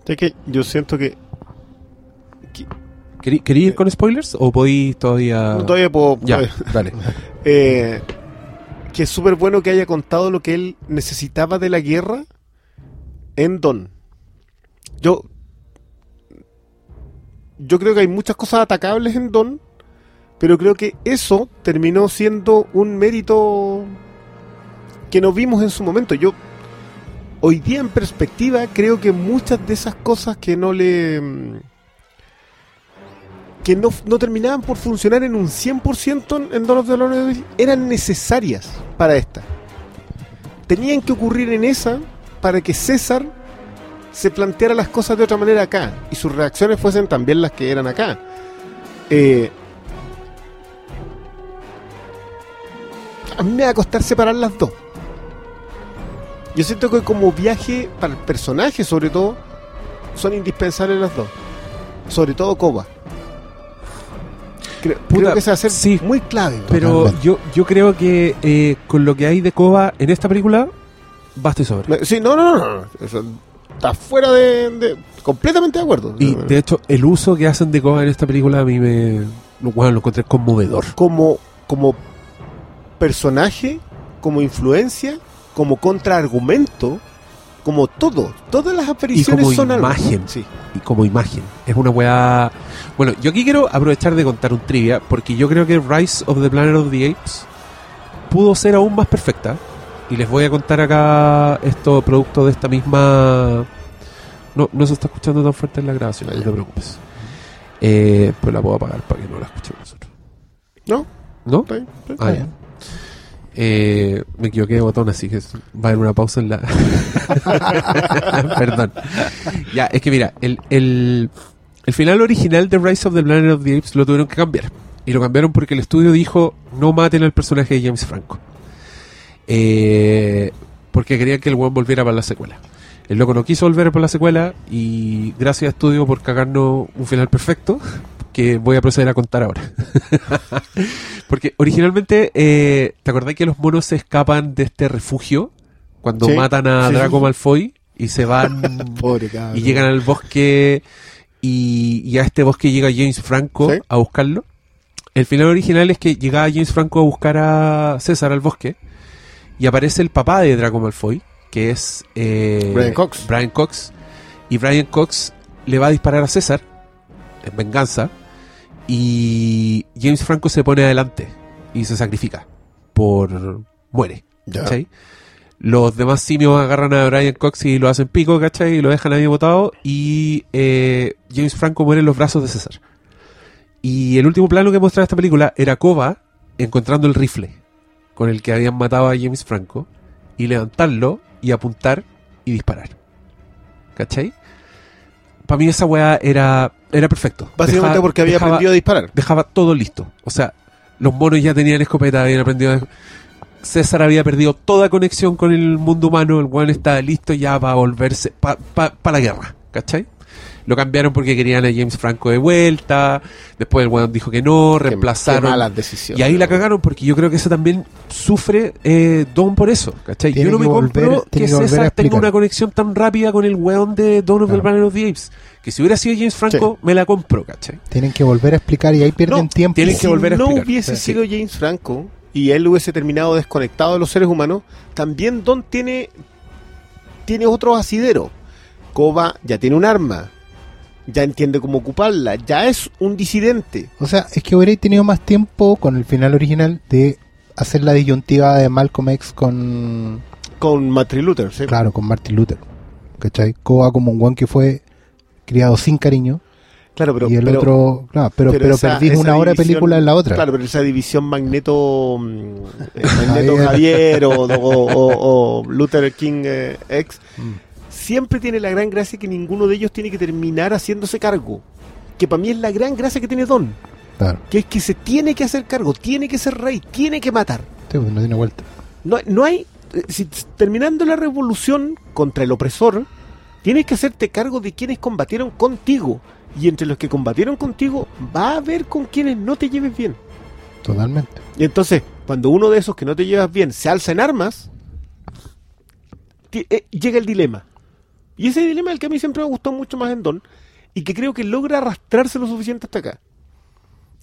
Es que yo siento que, que- ¿Querí, querí ir con spoilers o podéis todavía...? no, todavía puedo... Ya, todavía- dale. eh, que es súper bueno que haya contado lo que él necesitaba de la guerra en Don. Yo yo creo que hay muchas cosas atacables en Don, pero creo que eso terminó siendo un mérito que no vimos en su momento. Yo hoy día en perspectiva creo que muchas de esas cosas que no le mm, que no, no terminaban por funcionar en un 100% en, en Dawn of the Lord eran necesarias para esta. Tenían que ocurrir en esa para que César se planteara las cosas de otra manera acá y sus reacciones fuesen también las que eran acá. Eh, a mí me va a costar separar las dos. Yo siento que como viaje para el personaje, sobre todo, son indispensables las dos. Sobre todo Koba. Creo, Puta, creo que se va a hacer sí. muy clave. Pero yo, yo creo que eh, con lo que hay de Koba en esta película, basta y sobre. Sí, no, no, no. no. Eso está fuera de, de- Completamente de acuerdo. Y de hecho, el uso que hacen de Koba en esta película a mí me. Bueno, lo encontré conmovedor. como, como personaje, como influencia, como contraargumento, como todo. Todas las apariciones como son algo. imagen. Sí. Y como imagen. Es una weá. Bueno, yo aquí quiero aprovechar de contar un trivia, porque yo creo que Rise of the Planet of the Apes pudo ser aún más perfecta. Y les voy a contar acá esto producto de esta misma. No, no se está escuchando tan fuerte en la grabación, no te preocupes. Eh, pues la puedo apagar para que no la escuchemos nosotros. ¿No? ¿No? Está bien. Eh, me equivoqué de botón, así que va a haber una pausa en la. Perdón. Ya, es que mira, el, el, el final original de Rise of the Planet of the Apes lo tuvieron que cambiar. Y lo cambiaron porque el estudio dijo: no maten al personaje de James Franco. Eh, porque querían que el weón volviera para la secuela. El loco no quiso volver para la secuela y gracias a estudio por cagarnos un final perfecto que voy a proceder a contar ahora. Porque originalmente, eh, ¿te acordás que los monos se escapan de este refugio cuando Sí, matan a sí, Draco sí. Malfoy y se van Pobre y llegan al bosque y, y a este bosque llega James Franco a buscarlo? El final original es que llegaba James Franco a buscar a César al bosque y aparece el papá de Draco Malfoy, que es eh, Brian Cox. Brian Cox. Y Brian Cox le va a disparar a César en venganza y James Franco se pone adelante y se sacrifica por muere. ¿cachai? los demás simios agarran a Brian Cox y lo hacen pico ¿cachai? y lo dejan ahí botado y eh, James Franco muere en los brazos de César y el último plano que mostraba esta película era Koba encontrando el rifle con el que habían matado a James Franco y levantarlo y apuntar y disparar ¿cachai? para mí esa weá era, era perfecto Básicamente Dejaba- porque había dejaba- aprendido a disparar. dejaba todo listo. O sea, los monos ya tenían escopeta, habían aprendido. a- César había perdido toda conexión con el mundo humano, el weón estaba listo ya para volverse, para la guerra, ¿cachai? Lo cambiaron porque querían a James Franco de vuelta, después el weón dijo que no, Qué- reemplazaron. qué malas decisiones. y ahí la cagaron porque yo creo que eso también sufre eh, Don por eso, ¿cachai? Tiene yo no me compro volver- que, tiene que César tenga una conexión tan rápida con el weón de Dawn of the Claro. Planet of the Apes. Que si hubiera sido James Franco, me la compro, ¿cachai? Tienen que volver a explicar y ahí pierden No, tiempo. tienen que si volver a no explicar. hubiese Sí. sido James Franco y él hubiese terminado desconectado de los seres humanos, también Don tiene tiene otro asidero. Koba ya tiene un arma, ya entiende cómo ocuparla, ya es un disidente. O sea, es que hubierais tenido más tiempo con el final original de hacer la disyuntiva de Malcolm X con, Con Martin Luther, ¿sí? claro, con Martin Luther. ¿Cachai? Koba como un guan que fue criado sin cariño Claro, pero, y el pero- otro, claro, pero, pero, esa- esa una hora de película en la otra. Claro, pero esa división Magneto, mm, eh, Magneto Javier. Javier o, o- o- o Luther King eh, X, Mm. Siempre tiene la gran gracia que ninguno de ellos tiene que terminar haciéndose cargo. Que para mí es la gran gracia que tiene Don, Claro, que es que se tiene que hacer cargo, tiene que ser rey, tiene que matar. Sí, pues, no tiene vuelta. No, no hay. eh, si- terminando la revolución contra el opresor, tienes que hacerte cargo de quienes combatieron contigo. Y entre los que combatieron contigo, va a haber con quienes no te lleves bien. Totalmente. Y entonces, cuando uno de esos que no te llevas bien se alza en armas, eh, llega el dilema. Y ese dilema es el que a mí siempre me gustó mucho más en Don, y que creo que logra arrastrarse lo suficiente hasta acá.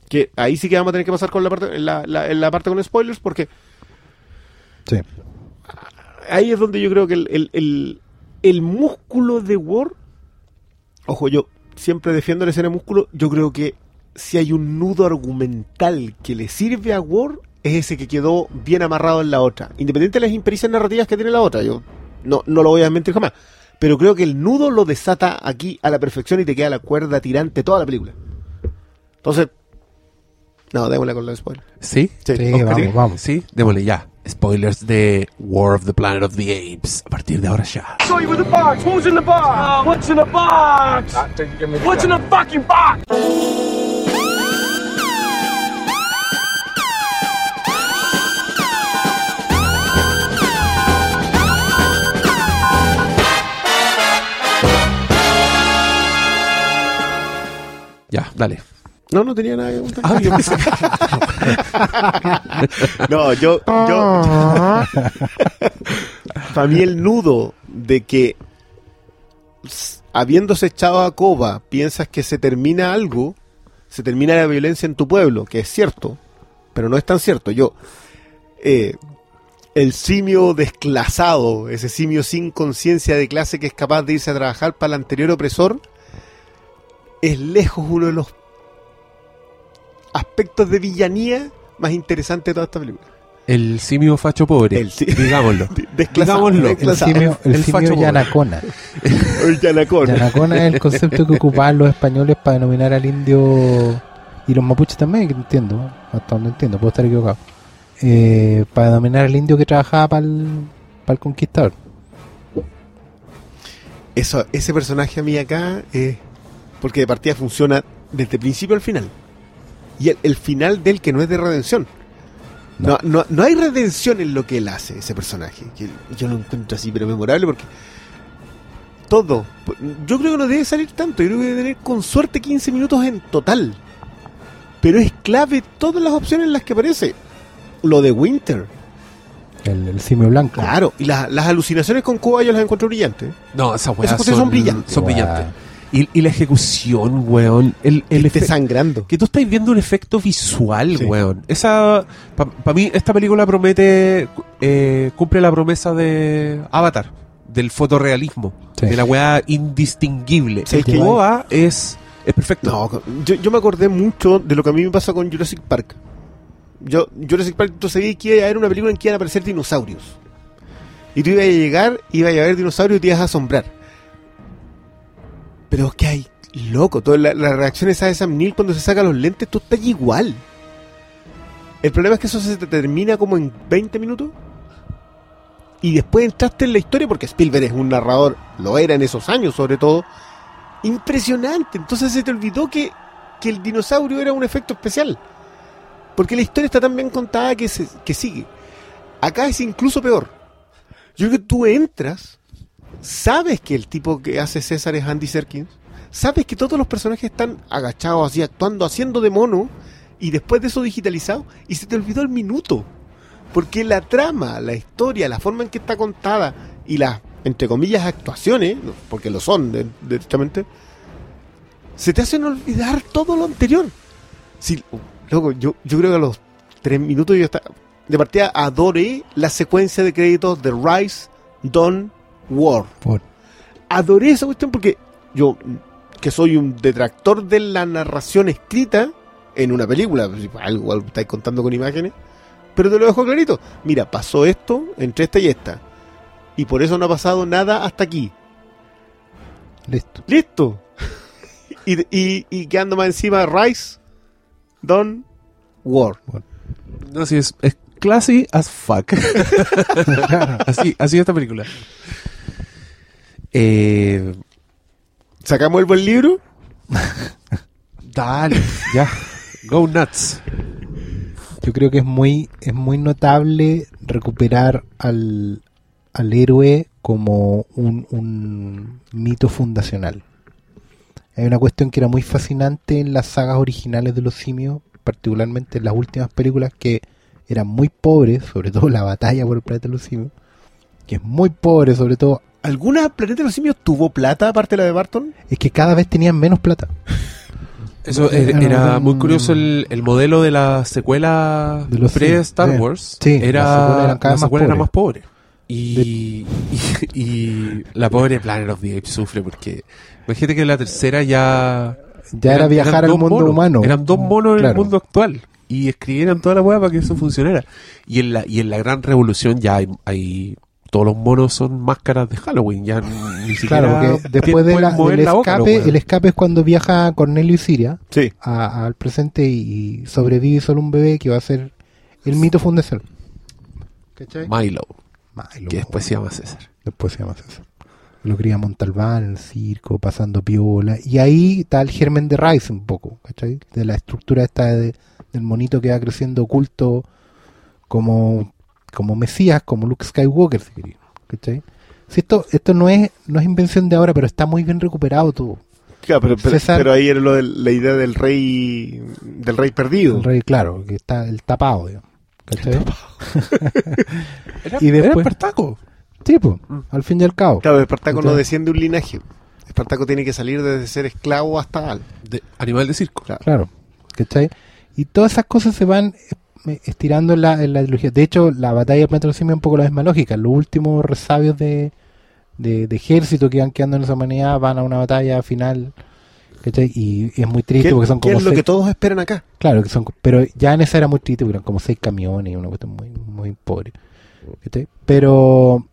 Que ahí sí que vamos a tener que pasar con la parte, la, la- la parte con spoilers, porque Sí. ahí es donde yo creo que el, el- el- el músculo de War, ojo, yo siempre defiendo la escena de músculo, yo creo que si hay un nudo argumental que le sirve a War, es ese que quedó bien amarrado en la otra. Independiente de las impericias narrativas que tiene la otra, yo no, no lo voy a mentir jamás. Pero creo que el nudo lo desata aquí a la perfección y te queda la cuerda tirante toda la película. Entonces, no, démosle con la spoiler. ¿Sí? Sí, vamos, sí. vamos. Sí, démosle ya. spoilers de War of the Planet of the Apes a partir de ahora ya. You with the box. Who's in the box? what's in the box? What's in the fucking box? Ya, dale. No, no tenía nada que preguntar. Ah, yo pensé que- No, yo, yo. Para mí el nudo de que s- habiéndose echado a Coba, piensas que se termina algo, se termina la violencia en tu pueblo, que es cierto, pero no es tan cierto. Yo, eh, el simio desclasado, ese simio sin conciencia de clase que es capaz de irse a trabajar para el anterior opresor, es lejos uno de los aspectos de villanía más interesantes de toda esta película. El simio facho pobre. El Digámoslo. Desclasado, Digámoslo. El simio, el el facho simio pobre. Yanacona. El Yanacón. Yanacona es el concepto que ocupaban los españoles para denominar al indio y los mapuches también, que entiendo, hasta donde entiendo, puedo estar equivocado. Eh, para denominar al indio que trabajaba para el, para el conquistador. Eso, ese personaje a mí acá, eh, porque de partida funciona desde principio al final. Y el, el final del que no es de redención. No, no, no hay redención en lo que él hace, ese personaje. Que yo lo encuentro así, pero memorable porque todo. Yo creo que no debe salir tanto. Yo creo que debe tener con suerte 15 minutos en total. Pero es clave todas las opciones en las que aparece. Lo de Winter. El, el simio blanco. Claro. Y las- las alucinaciones con Cuba yo las encuentro brillantes. No, esas weas Esas cosas son brillantes. Son brillantes. Y, y la ejecución, weón. El, el Esté sangrando. que tú estás viendo un efecto visual, Sí. weón. Esa, para mí, esta película promete, eh, cumple la promesa de Avatar, del fotorrealismo, Sí. de la weá indistinguible. Sí, el que- Boba es, es perfecto. No, yo, yo me acordé mucho de lo que a mí me pasa con Jurassic Park. Yo, Jurassic Park, tú sabías que iba a haber una película en que iban a aparecer dinosaurios. Y tú ibas a llegar, ibas a ver dinosaurios y te ibas a asombrar. Pero es que hay, loco, toda la, la reacción esa de Sam Neill cuando se saca los lentes, tú estás igual. El problema es que eso se te termina como en 20 minutos. Y después entraste en la historia porque Spielberg es un narrador, lo era en esos años sobre todo. Impresionante. Entonces se te olvidó que, que el dinosaurio era un efecto especial. Porque la historia está tan bien contada que, se- que sigue. Acá es incluso peor. Yo creo que tú entras, sabes que el tipo que hace César es Andy Serkins, sabes que todos los personajes están agachados así, actuando, haciendo de mono, y después de eso digitalizado, y se te olvidó el minuto. Porque la trama, la historia, la forma en que está contada y las, entre comillas, actuaciones, porque lo son directamente, se te hacen olvidar todo lo anterior. Sí, loco, yo, yo creo que a los tres minutos yo estaba. De partida adoré la secuencia de créditos de Rise, Dawn, War. Por- Adoré esa cuestión porque yo, que soy un detractor de la narración escrita en una película, pues, algo, algo estáis contando con imágenes, pero te lo dejo clarito. Mira, pasó esto entre esta y esta. Y por eso no ha pasado nada hasta aquí. Listo. Listo. y, y, y quedando más encima Rise, Dawn, War. No, sí, es, es classy as fuck. así, así es esta película. Eh, ¿Sacamos el buen libro? dale, ya. Go nuts. Yo creo que es muy, es muy notable recuperar al, al héroe como un, un mito fundacional. Hay una cuestión que era muy fascinante en las sagas originales de los simios, particularmente en las últimas películas que eran muy pobres, sobre todo la batalla por el planeta de los simios, que es muy pobre, sobre todo, ¿Alguna Planeta de los Simios tuvo plata aparte de la de Barton? es que cada vez tenían menos plata. Eso Era era, era muy curioso el, el modelo de la secuela De los pre-Star sí, Wars. sí, era, la secuela cada la vez más secuela era más pobre. Y, y, y la pobre Planet of the Apes sufre porque imagínate que la tercera ya Ya eran- era viajar al mundo monos. humano. Eran dos monos en el Claro. mundo actual. Y escribieran toda la hueá para que eso funcionara. Y en la, y en la gran revolución ya hay, hay- todos los monos son máscaras de Halloween. Ya ni siquiera Claro, porque después de la- del la boca, los escape, el escape es cuando viaja Cornelio y Siria Sí. a- al presente y, y sobrevive solo un bebé que va a ser el mito fundacional. ¿Cachai? Milo, Milo, que después se llama César. Después se llama César. Lo cría Montalbán en el circo, pasando piola. Y ahí está el germen de Rice un poco, ¿cachai? De la estructura esta de- del monito que va creciendo oculto como, como Mesías, como Luke Skywalker, si queréis, ¿cachai? Si esto, esto no es, no es invención de ahora, pero está muy bien recuperado todo. Claro, pero, pero, César- pero ahí era lo de la idea del rey del rey perdido. El rey, claro, que está el tapado, digamos. ¿Cachai? Era, Y después- era Espartaco. Sí, pues, al fin y al cabo. Claro, Espartaco no desciende de un linaje. Espartaco tiene que salir desde ser esclavo hasta al. De animal de circo. Claro. Claro, ¿cachai? Y todas esas cosas se van estirando en la, en la trilogía. De hecho, la batalla del Planeta de los Simios es un poco la misma lógica. Los últimos resabios de, de, de ejército que van quedando en esa humanidad van a una batalla final. ¿cachai? Y es muy triste ¿Qué, porque son como es lo seis- que todos esperan acá? Claro, que son, pero ya en esa era muy triste porque eran como seis camiones y una cuestión muy, muy pobre. ¿cachai? Pero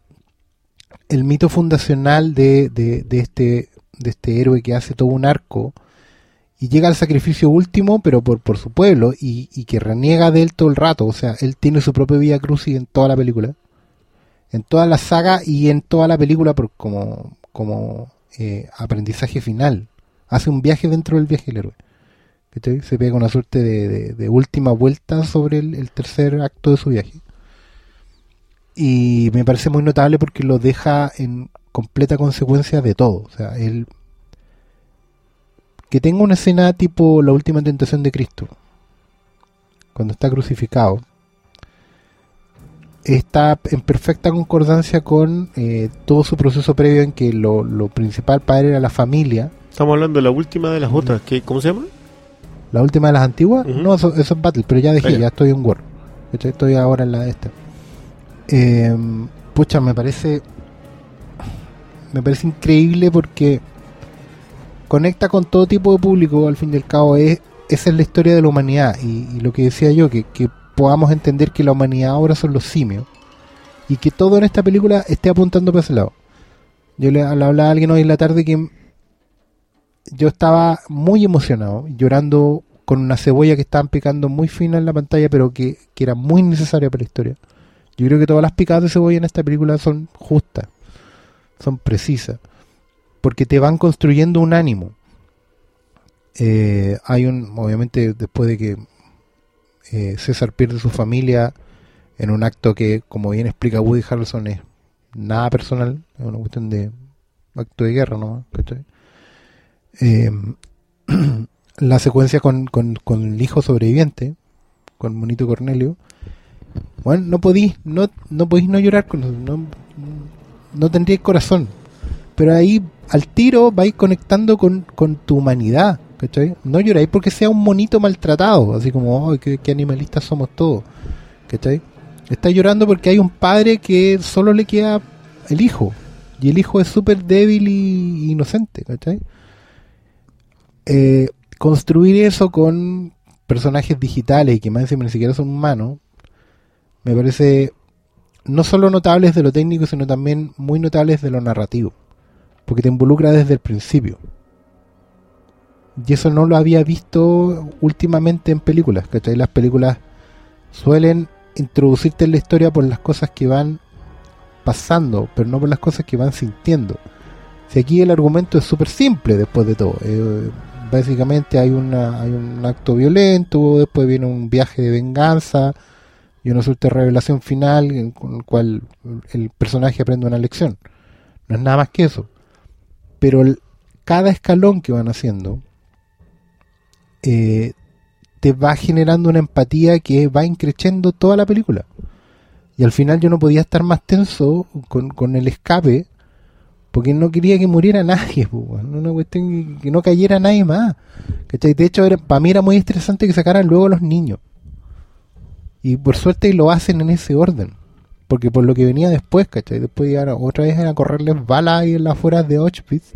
el mito fundacional de, de, de este de este héroe que hace todo un arco y llega al sacrificio último, pero por, por su pueblo, y, y que reniega de él todo el rato. O sea, él tiene su propia vía crucis en toda la película, en toda la saga y en toda la película por, como, como eh, aprendizaje final. Hace un viaje dentro del viaje del héroe. ¿cachai? Se pega una suerte de, de- de última vuelta sobre el, el tercer acto de su viaje. Y me parece muy notable porque lo deja en completa consecuencia de todo. O sea, él. Que tenga una escena tipo la última tentación de Cristo, cuando está crucificado, está en perfecta concordancia con eh, todo su proceso previo en que lo, lo principal para él era la familia. Estamos hablando de la última de las otras. que ¿Cómo se llama? La última de las antiguas, no, eso, eso es Battle, pero ya dejé, ya. estoy en War. Estoy ahora en la de esta. Eh, pucha, me parece. Me parece increíble porque conecta con todo tipo de público, al fin y al cabo, es, esa es la historia de la humanidad. Y, lo que decía yo, que, que podamos entender que la humanidad ahora son los simios. Y que todo en esta película esté apuntando para ese lado. Yo le, le hablaba a alguien hoy en la tarde que yo estaba muy emocionado, llorando con una cebolla que estaban picando muy fina en la pantalla, pero que, que era muy necesaria para la historia. Yo creo que todas las picadas de cebolla en esta película son justas, son precisas, porque te van construyendo un ánimo. Eh, hay un, obviamente, después de que eh, César pierde su familia en un acto que, como bien explica Woody Harrelson, es nada personal, es una cuestión de acto de guerra, ¿no? Eh, la secuencia con, con, con el hijo sobreviviente, con Monito Cornelio, bueno, no podís, no, no podís no llorar con no, no tendríais corazón. Pero ahí al tiro vais conectando con, tu humanidad, ¿cachai? No lloráis porque sea un monito maltratado, así como, ay, qué, animalistas somos todos, ¿cachai? Estáis llorando porque hay un padre que solo le queda el hijo, y el hijo es súper débil y inocente, ¿cachai? eh, construir eso con personajes digitales y que más encima ni siquiera son humanos, me parece no solo notables de lo técnico, sino también muy notables de lo narrativo, porque te involucra desde el principio. Y eso no lo había visto últimamente en películas, ¿cachai? Las películas suelen introducirte en la historia por las cosas que van pasando, pero no por las cosas que van sintiendo. Si aquí el argumento es súper simple después de todo. Eh, básicamente hay, una, hay un acto violento, después viene un viaje de venganza y una suerte de revelación final con el cual el personaje aprende una lección. No es nada más que eso. Pero cada escalón que van haciendo eh, te va generando una empatía que va increciendo toda la película. Y al final yo no podía estar más tenso con, con el escape porque no quería que muriera nadie, weón. una cuestión que, no cayera nadie más. ¿cachai? De hecho, para mí era muy estresante que sacaran luego a los niños. Y por suerte lo hacen en ese orden. Porque por lo que venía después, ¿cachai? Después llegaron otra vez a correrles balas ahí en las afueras de Auschwitz.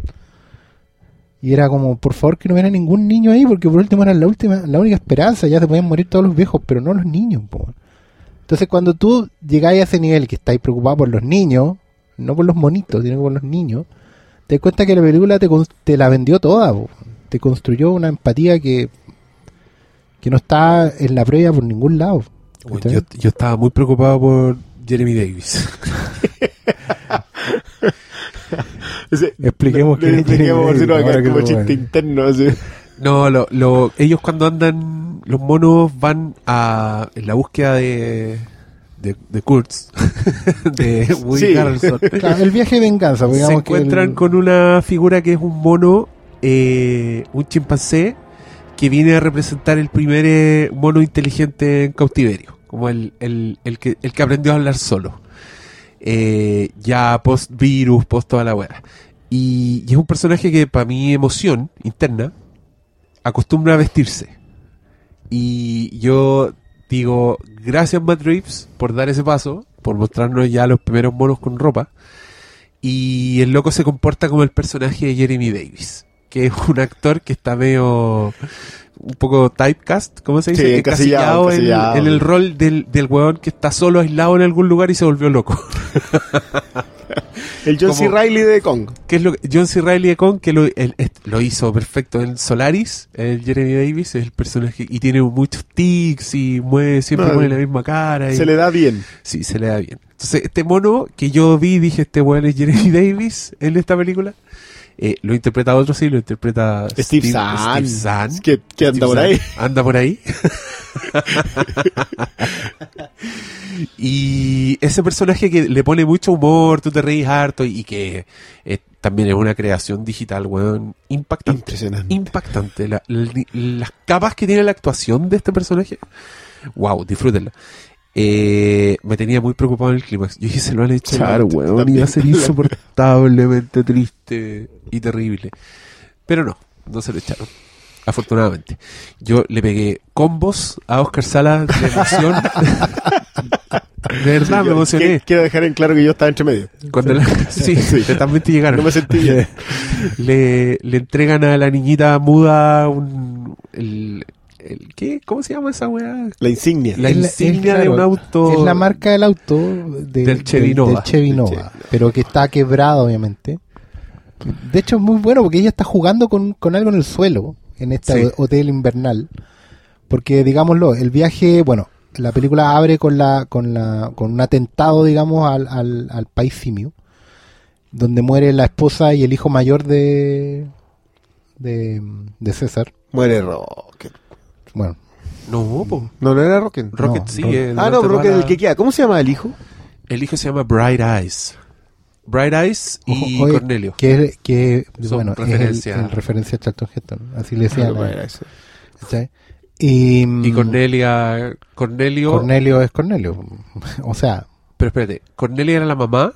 Y era como, por favor, que no hubiera ningún niño ahí, porque por último era la última, la única esperanza. Ya se podían morir todos los viejos, pero no los niños, po. Entonces, cuando tú llegáis a ese nivel que estáis preocupados por los niños, no por los monitos, sino por los niños, te das cuenta que la película te, la vendió toda, po. te construyó una empatía que, que no está en la previa por ningún lado. Yo, yo estaba muy preocupado por Jeremy Davis. Expliquemos le- que- expliquemos si no como chiste interno. así. No, lo, lo- ellos cuando andan, los monos van a, en la búsqueda de, de, de Kurtz, de Woody Sí. Harrelson. Claro, el viaje de venganza, se que encuentran el- con una figura que es un mono, eh, un chimpancé, que viene a representar el primer eh, mono inteligente en cautiverio, como el, el, el que, el que aprendió a hablar solo. Eh, ya post virus, post toda la weá. Y, y es un personaje que para mi emoción interna acostumbra a vestirse. Y yo digo, gracias Matt Reeves por dar ese paso, por mostrarnos ya los primeros monos con ropa. Y el loco se comporta como el personaje de Jeremy Davis, que es un actor que está medio un poco typecast, ¿cómo se dice? Sí, encasillado, en, encasillado. en el rol del, del weón que está solo aislado en algún lugar y se volvió loco. El John C. Riley de Kong. que es lo John C. Reilly de Kong, que lo, hizo perfecto en Solaris, el Jeremy Davis es el personaje y tiene muchos tics y mueve, siempre No, la misma cara. y- Se le da bien. Sí, se le da bien. Entonces, este mono que yo vi, dije, este weón es Jeremy Davis en esta película, eh, lo interpreta otro, sí, lo interpreta Steve Zahn. Steve Zahn. Que, que anda Steve por Zahn. ahí. Anda por ahí. y ese personaje que le pone mucho humor, tú te reís harto y que eh, también es una creación digital, weón, impactante. Impresionante. Impactante. La- la- las capas que tiene la actuación de este personaje, wow, disfrútenla. Eh, me tenía muy preocupado en el clímax. Yo dije, se lo van a echar, Sí, weón, iba a ser insoportablemente triste y terrible. Pero no, no se lo echaron. Afortunadamente. Yo le pegué combos a Oscar Sala de emoción. de verdad, me emocioné. Quiero dejar en claro que yo estaba entre medio. Cuando la- sí, Sí. llegaron. No me sentí bien. le, le entregan a la niñita muda un, el, el- ¿qué? ¿Cómo se llama esa weá? La insignia. La Es insignia de claro, un auto. Es la marca del auto de- Del Chevy del- pero que está quebrado, obviamente. De hecho, es muy bueno porque ella está jugando con, con algo en el suelo, en este Sí. hotel invernal. Porque, digámoslo, el viaje, bueno, la película abre con la con la con un atentado, digamos, al, al, al país simio, donde muere la esposa y el hijo mayor de de, de César. Muere Rocket. Bueno, No, po. No, no era Rocket. Rocket No, sí. Eh, Ah, no, Rocket la- el que queda. ¿Cómo se llama el hijo? El hijo se llama Bright Eyes. Bright Eyes y oye, Cornelio. que, que Son bueno, es el- referencia- el, referencia a Charlton Heston, así le. Ah, a- no, ese. ¿cachai? Y, Y Cornelia. Cornelio. Cornelio es Cornelio. O sea, Pero espérate, ¿Cornelia era la mamá?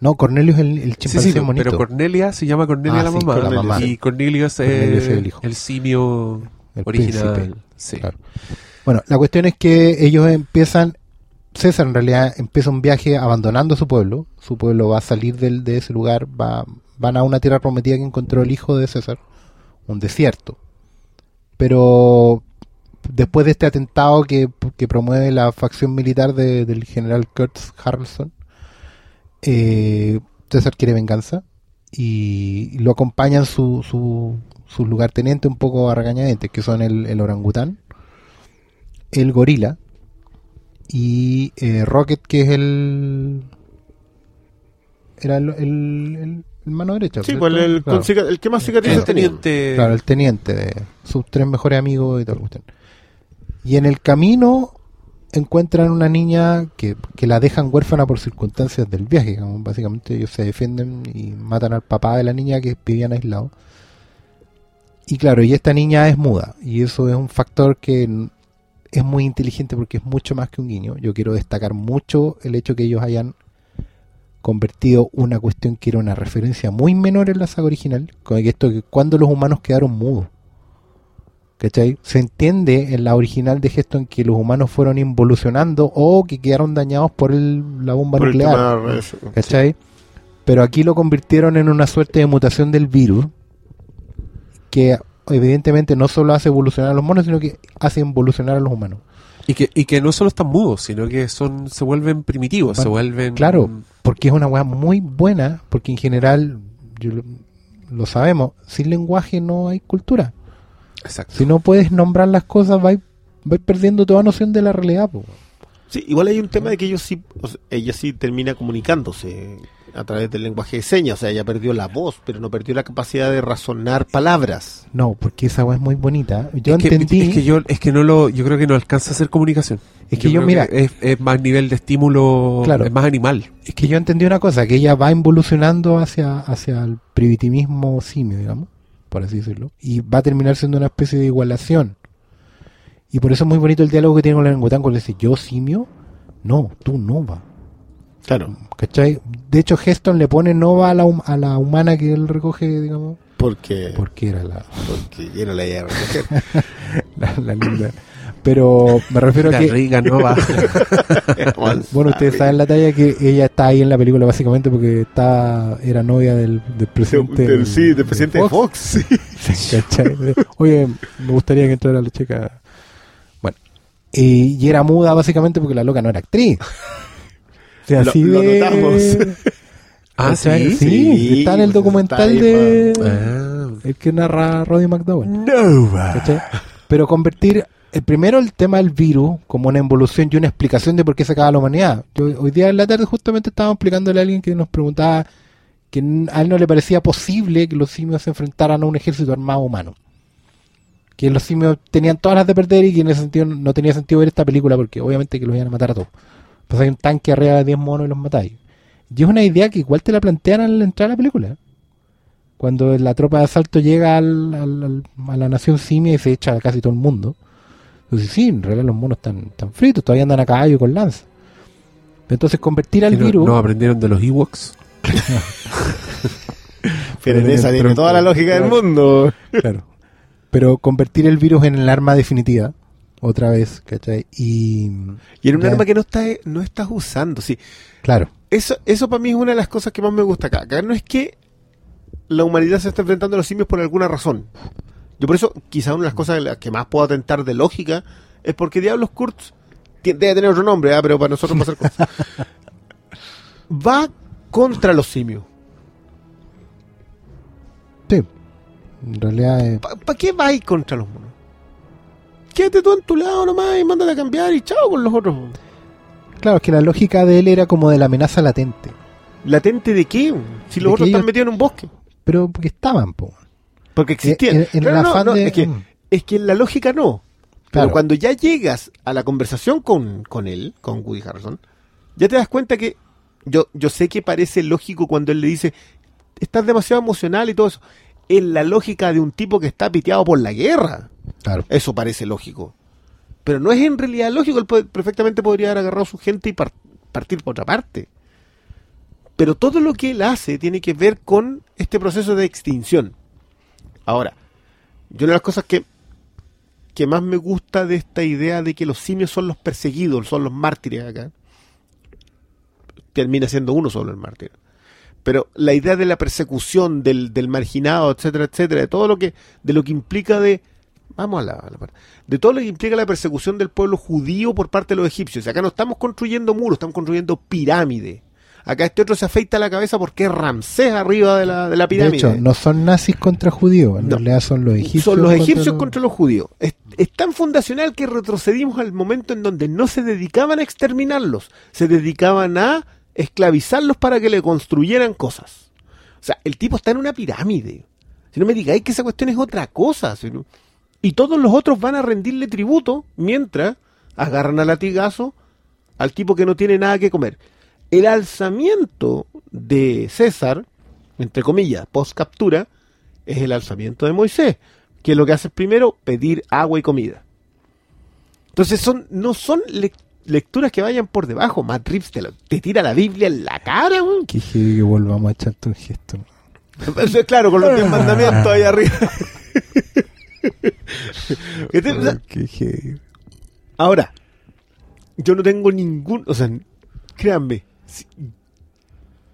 no, Cornelio es el, el chimpancé sí, bonito. pero Cornelia se llama Cornelia Ah, la sí, mamá. la mamá. Y Cornelio es, Cornelio es el hijo. el simio El original. príncipe, Sí. claro. Bueno, la cuestión es que ellos empiezan, César en realidad empieza un viaje abandonando su pueblo. Su pueblo va a salir del, de ese lugar, va, van a una tierra prometida que encontró el hijo de César, un desierto. Pero después de este atentado que, que promueve la facción militar de- del general Kurtz Harrelson, eh, César quiere venganza y lo acompañan su, su, su lugarteniente un poco a regañadientes, que son el, el orangután, el gorila y eh, Rocket, que es el. Era el, el, el- el mano derecha. Sí, pues el, Claro. con cica- el que más El cicatrices tenía. teniente. Claro, el teniente de sus tres mejores amigos y cuestión. Y en el camino encuentran una niña que, que la dejan huérfana por circunstancias del viaje. como básicamente ellos se defienden y matan al papá de la niña que vivían aislados. Y claro, y esta niña es muda. Y eso es un factor que es muy inteligente porque es mucho más que un guiño. Yo quiero destacar mucho el hecho que ellos hayan convertido una cuestión que era una referencia muy menor en la saga original, con esto que cuando los humanos quedaron mudos. ¿Cachai? Se entiende en la original de Geston que los humanos fueron involucionando o que quedaron dañados por el- la bomba Por el nuclear. eso. ¿Cachai? Pero aquí lo convirtieron en una suerte de mutación del virus que evidentemente no solo hace evolucionar a los monos, sino que hace evolucionar a los humanos. Y que, y que no solo están mudos, sino que son se vuelven primitivos, se vuelven... Claro, porque es una weá muy buena, porque en general, yo lo, lo sabemos, sin lenguaje no hay cultura. Exacto. Si no puedes nombrar las cosas, vais vais perdiendo toda noción de la realidad. po. Sí, igual hay un tema de que ellos sí, o sea, ella sí termina comunicándose a través del lenguaje de señas, o sea, ella perdió la voz, pero no perdió la capacidad de razonar palabras. No, porque esa weá es muy bonita. Yo es que, entendí. es que yo es que no lo yo creo que no alcanza a hacer comunicación. Es que yo, creo mira- es, es más nivel de estímulo, Claro. es más animal. Es que yo entendí una cosa, que ella va evolucionando hacia, hacia el primitivismo simio, digamos, por así decirlo, y va a terminar siendo una especie de igualación. Y por eso es muy bonito el diálogo que tiene con la lengüetán, cuando le dice, yo simio, no, tú Nova. Claro, ¿Cachai? De hecho, Heston le pone Nova a la, hum- a la humana que él recoge, digamos, porque, porque era la, porque yo no la a recoger. la, la linda. Pero me refiero a La que, riga no va. bueno, ustedes saben la talla que ella está ahí en la película básicamente porque está, era novia del, del presidente. Del- sí, del presidente de Fox. sí. ¿Cachai? Oye, me gustaría que entrara la chica. Bueno, y, y era muda básicamente porque la loca no era actriz. Lo- así lo de- notamos. Ah, sí. Sí, Sí, está en el pues, documental está ahí, de Ah. el que narra Roddy McDowell. ¿cachai? Pero convertir el primero el tema del virus como una evolución y una explicación de por qué se acaba la humanidad. Yo, hoy día en la tarde justamente estábamos explicándole a alguien que nos preguntaba que a él no le parecía posible que los simios se enfrentaran a un ejército armado humano. Que los simios tenían todas las de perder y que en ese sentido no- no tenía sentido ver esta película porque obviamente que los iban a matar a todos. Pues hay un tanque arriba de 10 monos y los matáis. Y es una idea que igual te la plantean al entrar a la película. Cuando la tropa de asalto llega al- al- al- a la nación simia y se echa a casi todo el mundo. Entonces sí, en realidad los monos están, están fritos, todavía andan a caballo y con lanza. Entonces convertir al ¿Que no- virus... ¿No aprendieron de los Ewoks? Pero en esa tiene toda la lógica del mundo. Claro. Pero convertir el virus en el arma definitiva, otra vez, ¿cachai? Y... Y en un Ya. arma que no, está, no estás usando, sí. Claro. Eso, eso para mí es una de las cosas que más me gusta acá. Acá no es que la humanidad se está enfrentando a los simios por alguna razón. Yo por eso, quizá una de las cosas en las que más puedo atentar de lógica es porque Diablos Kurtz debe tener otro nombre, ¿ah? pero para nosotros va a ser cosa. Va contra los simios. Sí. En realidad es... ¿Para qué va ahí contra los monos? Quédate tú en tu lado nomás y mándale a cambiar y chao con los otros. Claro, es que la lógica de él era como de la amenaza latente. ¿Latente de qué? Si los otros están ellos- metidos en un bosque. Pero porque estaban, po. Porque existían. En- en No, de- es, que, Mm. es que en la lógica no. Pero Claro. cuando ya llegas a la conversación con, con él, con Woody Harrison, ya te das cuenta que yo, yo sé que parece lógico cuando él le dice, estás demasiado emocional y todo eso. Es la lógica de un tipo que está piteado por la guerra. Eso parece lógico. Pero no es en realidad lógico. Él perfectamente podría haber agarrado a su gente y par- partir por otra parte. Pero todo lo que él hace tiene que ver con este proceso de extinción. Ahora, yo una de las cosas que, que más me gusta de esta idea de que los simios son los perseguidos, son los mártires acá, termina siendo uno solo el mártir. Pero la idea de la persecución, del, del marginado, etcétera, etcétera, de todo lo que, de lo que implica de, vamos a la, a la parte, de todo lo que implica la persecución del pueblo judío por parte de los egipcios. Acá no estamos construyendo muros, estamos construyendo pirámides. Acá este otro se afeita la cabeza porque es Ramsés arriba de la, de la De pirámide. hecho, no son nazis contra judíos, en No. realidad son los egipcios. Son los contra los- contra los judíos. Es, es tan fundacional que retrocedimos al momento en donde no se dedicaban a exterminarlos, se dedicaban a esclavizarlos para que le construyeran cosas. O sea, el tipo está en una pirámide. Si no me digáis que esa cuestión es otra cosa. sino- Y todos los otros van a rendirle tributo mientras agarran a latigazo al tipo que no tiene nada que comer. El alzamiento de César, entre comillas, post captura, es el alzamiento de Moisés, que lo que hace es primero pedir agua y comida. Entonces son, no son lec- lecturas que vayan por debajo. Matt Reeves te, lo- te tira la Biblia en la cara, weón. Que que volvamos a echarte un gesto. Eso es claro, con los diez mandamientos ahí arriba. ¿Qué te- o sea, Qué heavy. Ahora, yo no tengo ningún, o sea, créanme,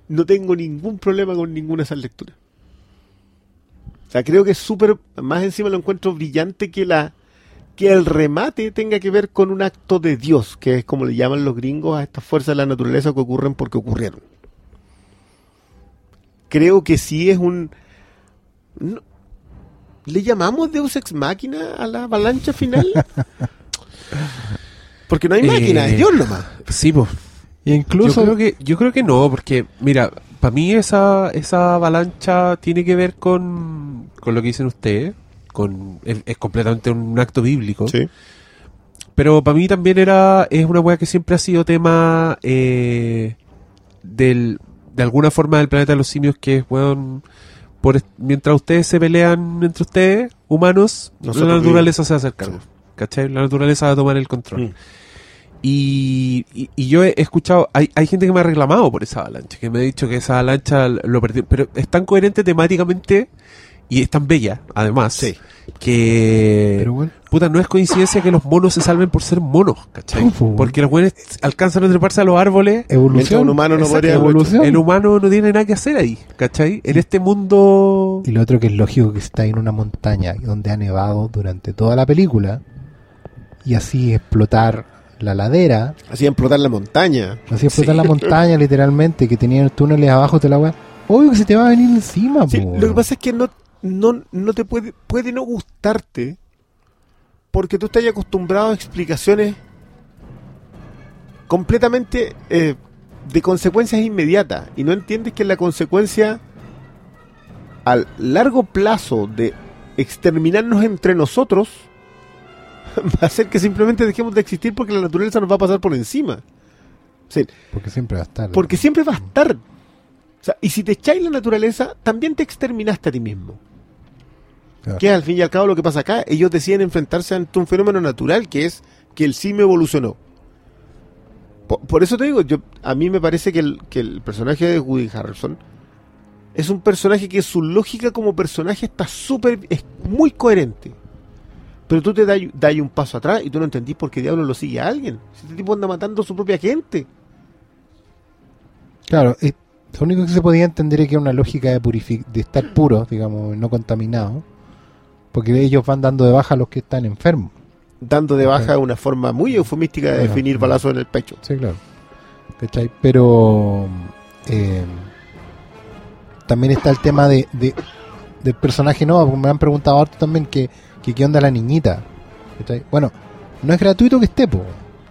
no tengo ningún problema con ninguna de esas lecturas. O sea, creo que es súper, más encima lo encuentro brillante que la que el remate tenga que ver con un acto de Dios, que es como le llaman los gringos a estas fuerzas de la naturaleza que ocurren porque ocurrieron. Creo que sí es un... no- ¿Le llamamos Deus Ex Máquina a la avalancha final? Porque no hay Eh, máquina, es Dios nomás. Sí, pues. Incluso yo creo que yo creo que no, porque mira, para mí esa esa avalancha tiene que ver con, con lo que dicen ustedes, con es, es completamente un acto bíblico. Pero para mí también era es una weá que siempre ha sido tema eh, del de alguna forma del planeta de los simios que es weón por mientras ustedes se pelean entre ustedes humanos Nosotros la naturaleza se va a hacer cargo. Sí. ¿Cachai? La naturaleza va a tomar el control. Mm. Y, y- y yo he escuchado, hay, hay gente que me ha reclamado por esa avalancha, que me ha dicho que esa avalancha lo perdió, pero es tan coherente temáticamente y es tan bella, además, Sí. que... Pero bueno. Puta, no es coincidencia que los monos se salven por ser monos, ¿cachai? Porque los buenos alcanzan a treparse a los árboles. Evolución. un humano no Exacto, podría haberlo evolución. El humano no tiene nada que hacer ahí, ¿cachai? En este mundo... Y lo otro que es lógico que está en una montaña donde ha nevado durante toda la película y así explotar la ladera. Hacía explotar la montaña. así explotar Sí. la montaña literalmente, que tenían túneles abajo de la weá. Obvio que se te va a venir encima, Sí, lo que pasa es que no, no, no te puede, puede no gustarte porque tú estás acostumbrado a explicaciones completamente eh, de consecuencias inmediatas y no entiendes que la consecuencia al largo plazo de exterminarnos entre nosotros va a ser que simplemente dejemos de existir porque la naturaleza nos va a pasar por encima. Sí, Porque siempre va a estar. porque siempre va a estar. O sea, y si te echáis la naturaleza, también te exterminaste a ti mismo. Claro. Que es al fin y al cabo lo que pasa acá. Ellos deciden enfrentarse ante un fenómeno natural que es que el simio evolucionó. Por, por eso te digo, yo a mí me parece que el, que el personaje de Woody Harrelson es un personaje que su lógica como personaje está súper, es muy coherente. Pero tú te das un paso atrás y tú no entendís por qué diablo lo sigue a alguien. Si este tipo anda matando a su propia gente. Claro, eh, lo único que se podía entender es que era una lógica de, purifi- de estar puros, digamos, no contaminados. Porque ellos van dando de baja a los que están enfermos. dando de baja Claro. una forma muy eufemística de definir balazos en el pecho. Sí, claro. ¿Cachai? Pero eh, también está el tema de, de- del personaje porque me han preguntado harto también que, que qué onda la niñita. ¿Cachai? Bueno, no es gratuito que esté, po.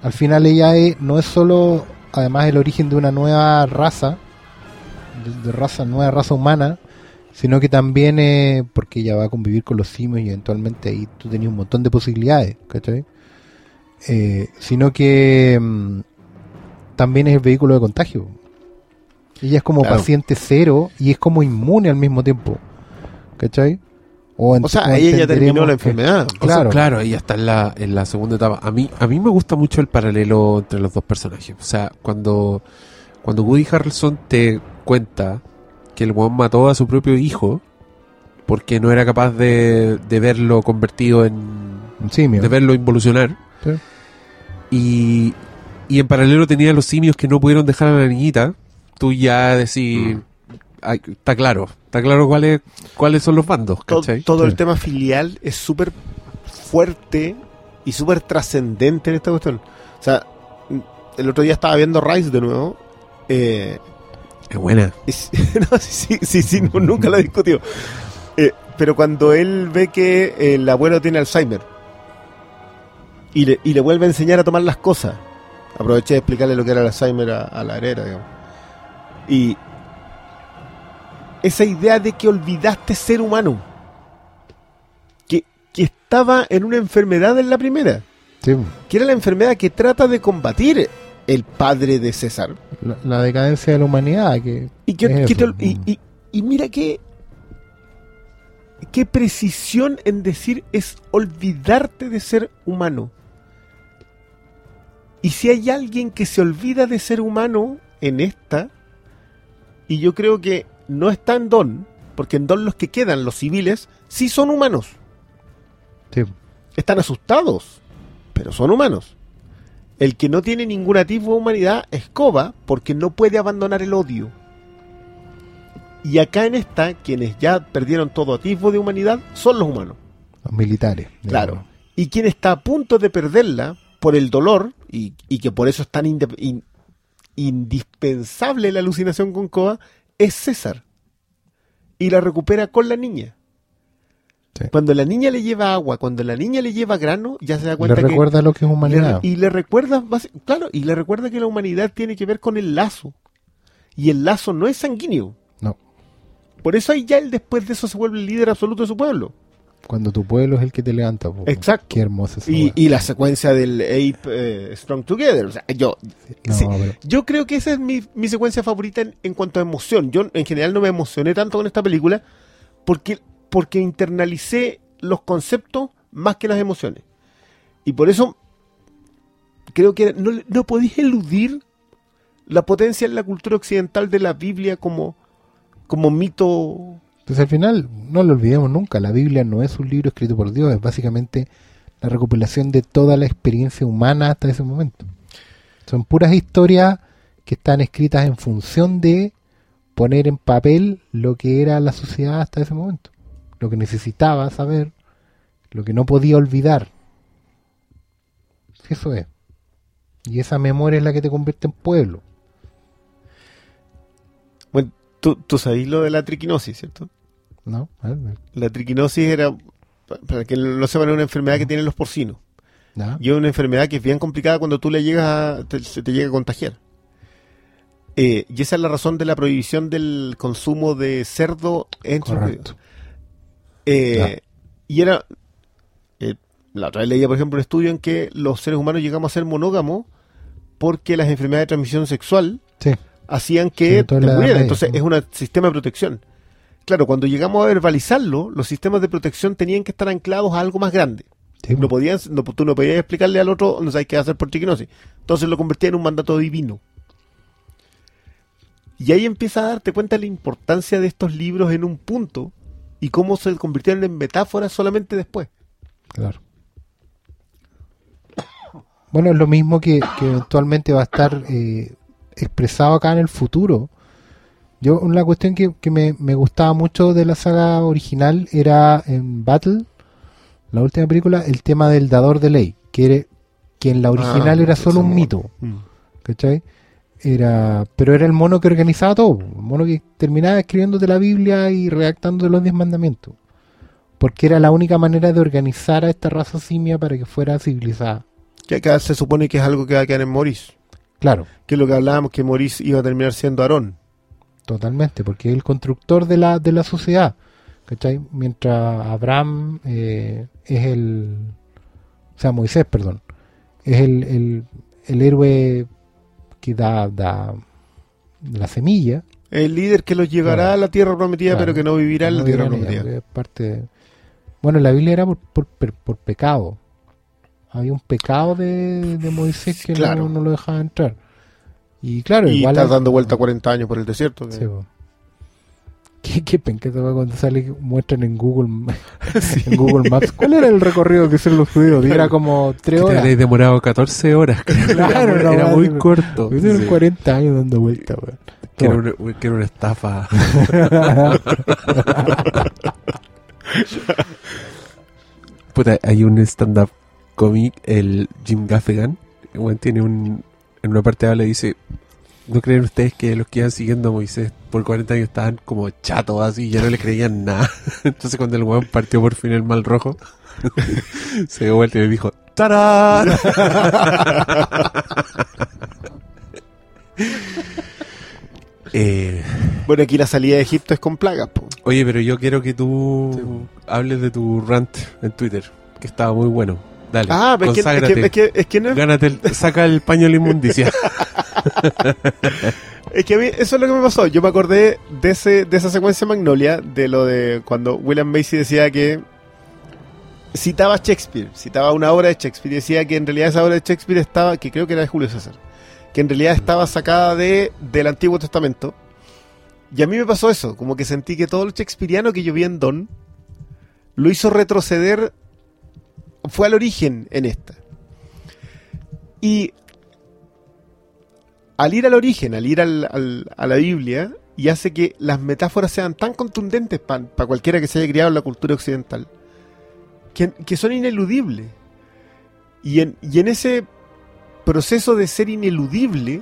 Al final ella es- no es solo, además, el origen de una nueva raza, de, de raza, nueva raza humana, sino que también eh, porque ella va a convivir con los simios y eventualmente ahí tú tenías un montón de posibilidades, ¿cachai? Eh, sino que mm, también es el vehículo de contagio. Ella es como Claro. paciente cero y es como inmune al mismo tiempo, ¿cachai? O, O sea, ella ya terminó la que- enfermedad. O sea, Claro. claro, ella está en la, en la segunda etapa. A mí, a mí me gusta mucho el paralelo entre los dos personajes. O sea, cuando, cuando Woody Harrelson te cuenta que el weón mató a su propio hijo porque no era capaz de, de verlo convertido en. Simio. de verlo involucionar. Sí. Y, y en paralelo tenía los simios que no pudieron dejar a la niñita. Tú ya decís. ay, está claro, está claro cuáles cuáles son los bandos, ¿cachai? todo Sí. el tema filial es súper fuerte y súper trascendente en esta cuestión. O sea, el otro día estaba viendo Rise de nuevo. Eh, Es buena. no, sí, sí, sí, no, nunca lo he discutido. Eh, pero cuando él ve que el abuelo tiene Alzheimer y le, y le vuelve a enseñar a tomar las cosas, aproveché de explicarle lo que era el Alzheimer a, a la herera, digamos. Y esa idea de que olvidaste ser humano, que, que estaba en una enfermedad en la primera, Sí. que era la enfermedad que trata de combatir el padre de César. La, la decadencia de la humanidad. Que, Y, que, Es que te eso. ol- y, y- y mira qué, qué precisión en decir es olvidarte de ser humano. Y si hay alguien que se olvida de ser humano en esta, y yo creo que no está en Don, porque en Don los que quedan, los civiles, sí son humanos. sí. Están asustados, pero son humanos. El que no tiene ningún atisbo de humanidad es Koba porque no puede abandonar el odio. Y acá en esta, quienes ya perdieron todo atisbo de humanidad son los humanos. Los militares. Claro. Y quien está a punto de perderla por el dolor, y, y que por eso es tan in- indispensable la alucinación con Koba, es César. Y la recupera con la niña. Sí. Cuando la niña le lleva agua, cuando la niña le lleva grano, ya se da Le cuenta que recuerda lo que es le- humanidad. y le recuerda, claro, y le recuerda que la humanidad tiene que ver con el lazo. Y el lazo no es sanguíneo. No. Por eso ahí ya él después de eso se vuelve el líder absoluto de su pueblo. Cuando tu pueblo es el que te levanta. po. Exacto. Qué hermosa Y, y la secuencia del Ape eh, Strong Together. O sea, yo, No, sí, pero- yo creo que esa es mi, mi secuencia favorita en, en cuanto a emoción. Yo en general no me emocioné tanto con esta película porque, porque internalicé los conceptos más que las emociones. Y por eso creo que no, no podéis eludir la potencia en la cultura occidental de la Biblia como, como mito. Entonces al final, no lo olvidemos nunca, la Biblia no es un libro escrito por Dios, es básicamente la recopilación de toda la experiencia humana hasta ese momento. Son puras historias que están escritas en función de poner en papel lo que era la sociedad hasta ese momento, lo que necesitaba saber, lo que no podía olvidar. Eso es. Y esa memoria es la que te convierte en pueblo. Bueno, tú, tú lo de la triquinosis, ¿cierto? ¿No? La triquinosis era, para que no sepan, una enfermedad que tienen los porcinos. ¿ya? Y es una enfermedad que es bien complicada cuando tú le llegas a, te, se te llega a contagiar. Eh, y esa es la razón de la prohibición del consumo de cerdo en Correcto. ríos. Eh, Claro. Y era. eh, la otra vez leía, por ejemplo, un estudio en que los seres humanos llegamos a ser monógamos porque las enfermedades de transmisión sexual Sí. hacían que te murieras. Media, Entonces es un sistema de protección. Claro, cuando llegamos a verbalizarlo, los sistemas de protección tenían que estar anclados a algo más grande. Sí, No podían, no, tú no podías explicarle al otro, no sabes qué hacer por triquinosis. Entonces lo convertía en un mandato divino. Y ahí empieza a darte cuenta de la importancia de estos libros en un punto y cómo se convirtieron en metáforas solamente después. Claro. Bueno, es lo mismo que, que eventualmente va a estar eh, expresado acá en el futuro. Yo, una cuestión que, que me, me gustaba mucho de la saga original era en Battle, la última película, el tema del dador de ley, que, era- que en la original Ah, era solo un mito. ¿cachai? Era, pero era el mono que organizaba todo, el mono que terminaba escribiéndote la Biblia y redactando los diez mandamientos. Porque era la única manera de organizar a esta raza simia para que fuera civilizada. Que acá se supone que es algo que va a quedar en Morís. Claro, Que es lo que hablábamos, que Morís iba a terminar siendo Aarón. totalmente, porque es el constructor de la, de la sociedad. ¿cachai? Mientras Abraham eh, es el. O sea, Moisés, perdón. Es el, el, el héroe que da, da la semilla. El líder que los llevará Claro. a la tierra prometida, Claro. pero que no vivirá en la tierra prometida. parte de- Bueno, la Biblia era por, por, por- por pecado. Había un pecado de, de Moisés que Claro. no, no lo dejaba entrar. Y claro, Y igual. estás dando vuelta 40 años por el desierto. que- Sí. ¿Qué, qué penca cuando sale, muestran en Google, en Google Maps. ¿Cuál era el recorrido que hicieron los judíos? Y era como Que tres te horas. habréis demorado 14 horas. Claro, era, era muy corto. Hicieron Sí. 40 años dando vuelta, weón. Que era, una, que era una estafa. Puta, hay un stand-up comic, el Jim Gaffigan. tiene un. En una parte habla y dice: ¿No creen ustedes que los que iban siguiendo a Moisés por 40 años estaban como chatos así? Ya no le creían nada. Entonces, cuando el weón partió por fin el mal rojo, se dio vuelta y le dijo: ¡Tarán! eh. Bueno, aquí la salida de Egipto es con plagas. po. Oye, pero yo quiero que tú hables de tu rant en Twitter, que estaba muy bueno. Dale, Ah, es que, es, que, es, que, es que no es, Gánate el- saca el paño de la inmundicia. es que a mí eso es lo que me pasó. Yo me acordé de ese de esa secuencia Magnolia, de lo de cuando William Macy decía que citaba Shakespeare, citaba una obra de Shakespeare y decía que en realidad esa obra de Shakespeare estaba, que creo que era de Julio César, que en realidad estaba sacada de del Antiguo Testamento. Y a mí me pasó eso, como que sentí que todo lo shakespeariano que yo vi en Don lo hizo retroceder, fue al origen en esta. Y al ir al origen, al ir al- al- a la Biblia, y hace que las metáforas sean tan contundentes para cualquiera que se haya criado en la cultura occidental, que, que son ineludibles. Y en, y en ese proceso de ser ineludible,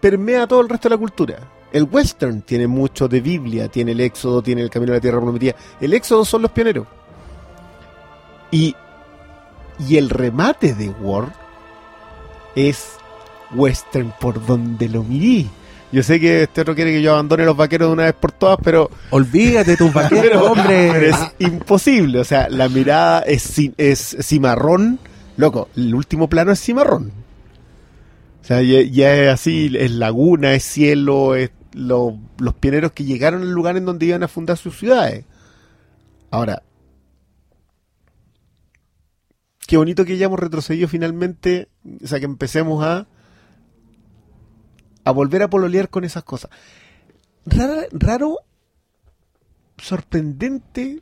permea todo el resto de la cultura. El western tiene mucho de Biblia, tiene el Éxodo, tiene el Camino a la Tierra Prometida. El Éxodo son los pioneros. Y, y el remate de War es western por donde lo mirí. Yo sé que este otro quiere que yo abandone los vaqueros de una vez por todas, pero, Olvídate de tus vaqueros, pero, hombre. pero es imposible. O sea, la mirada es, es cimarrón. Loco, el último plano es cimarrón. O sea, ya, ya es así, es laguna, es cielo, es lo- los pioneros que llegaron al lugar en donde iban a fundar sus ciudades. Ahora, qué bonito que hayamos retrocedido finalmente, o sea, que empecemos a a volver a pololear con esas cosas. Rara- raro, sorprendente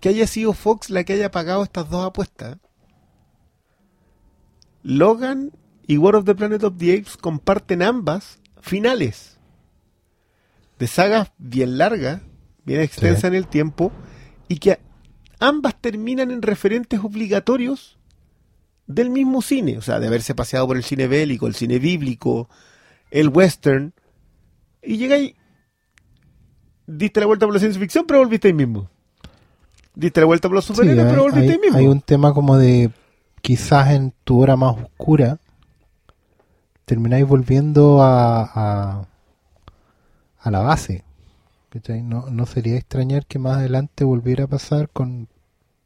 que haya sido Fox la que haya pagado estas dos apuestas. Logan y War of the Planet of the Apes comparten ambas finales de sagas bien largas, bien extensas Sí. en el tiempo, y que ambas terminan en referentes obligatorios del mismo cine, o sea, de haberse paseado por el cine bélico, el cine bíblico, el western, y llegáis, diste la vuelta por la ciencia ficción, pero volviste ahí mismo. Diste la vuelta por los superhéroes, pero volviste hay- ahí mismo. hay un tema como de quizás en tu hora más oscura termináis volviendo a, a, a la base. ¿cachai? No, no sería extrañar que más adelante volviera a pasar con,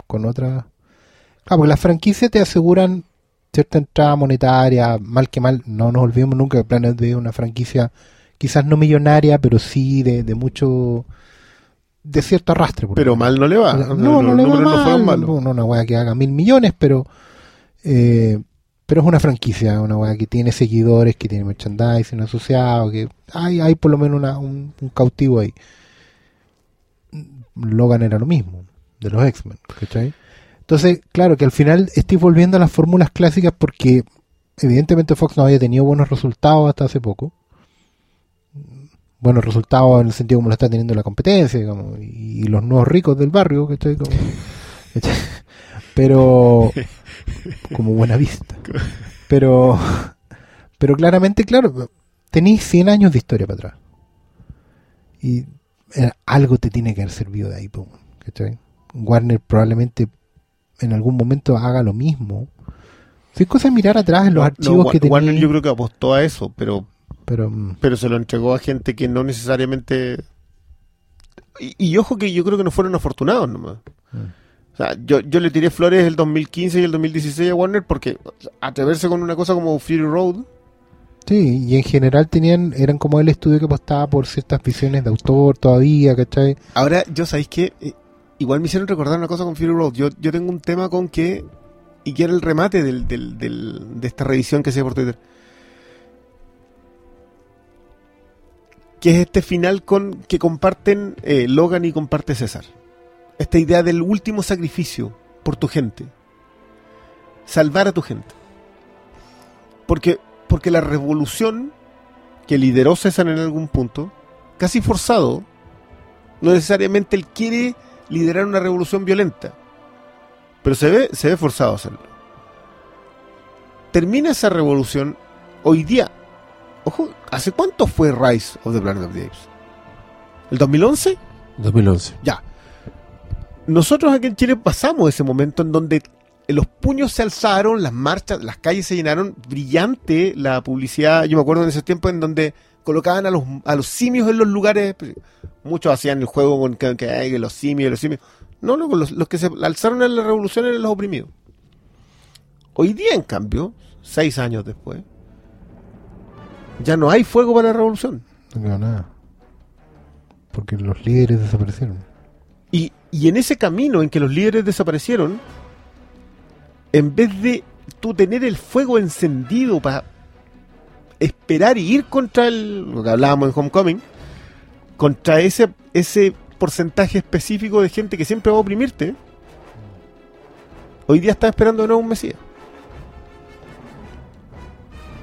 con otra... Claro, porque las franquicias te aseguran cierta entrada monetaria, mal que mal, no nos olvidemos nunca que Planet B es una franquicia quizás no millonaria, pero sí de, de mucho... de cierto arrastre. Pero mal no le va. No, no, le va no mal. fueron malos. No, una weá que haga mil millones, pero eh, pero es una franquicia, una weá que tiene seguidores, que tiene merchandising asociado, que hay, hay por lo menos una- un, cautivo ahí. Logan era lo mismo, de los X-Men, ¿cachai? Entonces, claro que al final estoy volviendo a las fórmulas clásicas porque evidentemente Fox no había tenido buenos resultados hasta hace poco. Buenos resultados en el sentido como lo está teniendo la competencia, digamos, y, y los nuevos ricos del barrio, ¿cachai? Como- ¿cachai? Pero como buena vista. Pero pero claramente, claro, tenéis 100 años de historia para atrás. Y eh, algo te tiene que haber servido de ahí, ¿cachai? Warner probablemente en algún momento haga lo mismo. Si es cosa de mirar atrás en los No, archivos Wa- que tenía. Warner yo creo que apostó a eso, pero, Pero mm, pero se lo entregó a gente que no necesariamente... Y, y ojo que yo creo que no fueron afortunados nomás. Mm. O sea, yo, yo le tiré flores el 2015 y el 2016 a Warner porque atreverse con una cosa como Fury Road... sí, y en general tenían, eran como el estudio que apostaba por ciertas visiones de autor todavía, ¿cachai? Ahora, yo sabéis que eh, igual me hicieron recordar una cosa con Fury Road. Yo, yo tengo un tema con que, y que era el remate del, del- del- de esta revisión que hacía por Twitter. Que es este final con que comparten eh, Logan y comparte César. Esta idea del último sacrificio por tu gente. Salvar a tu gente. Porque, porque la revolución que lideró César en algún punto, casi forzado, no necesariamente él quiere liderar una revolución violenta, pero se ve, se ve forzado a hacerlo. Termina esa revolución hoy día. Ojo, ¿hace cuánto fue Rise of the Planet of the Apes? ¿El 2011? 2011. Ya. Nosotros aquí en Chile pasamos ese momento en donde los puños se alzaron, las marchas, las calles se llenaron, brillante la publicidad. Yo me acuerdo en ese tiempo en donde colocaban a los, a los simios en los lugares. Muchos hacían el juego con que, que, los simios, los simios. No, loco, los, los que se alzaron en la revolución eran los oprimidos. Hoy día, en cambio, seis años después, ya no hay fuego para la revolución. No quedó nada. Porque los líderes desaparecieron. Y, y en ese camino en que los líderes desaparecieron, en vez de tú tener el fuego encendido para esperar y ir contra el, lo que hablábamos en Homecoming, contra ese, ese porcentaje específico de gente que siempre va a oprimirte, hoy día está esperando de nuevo un Mesías.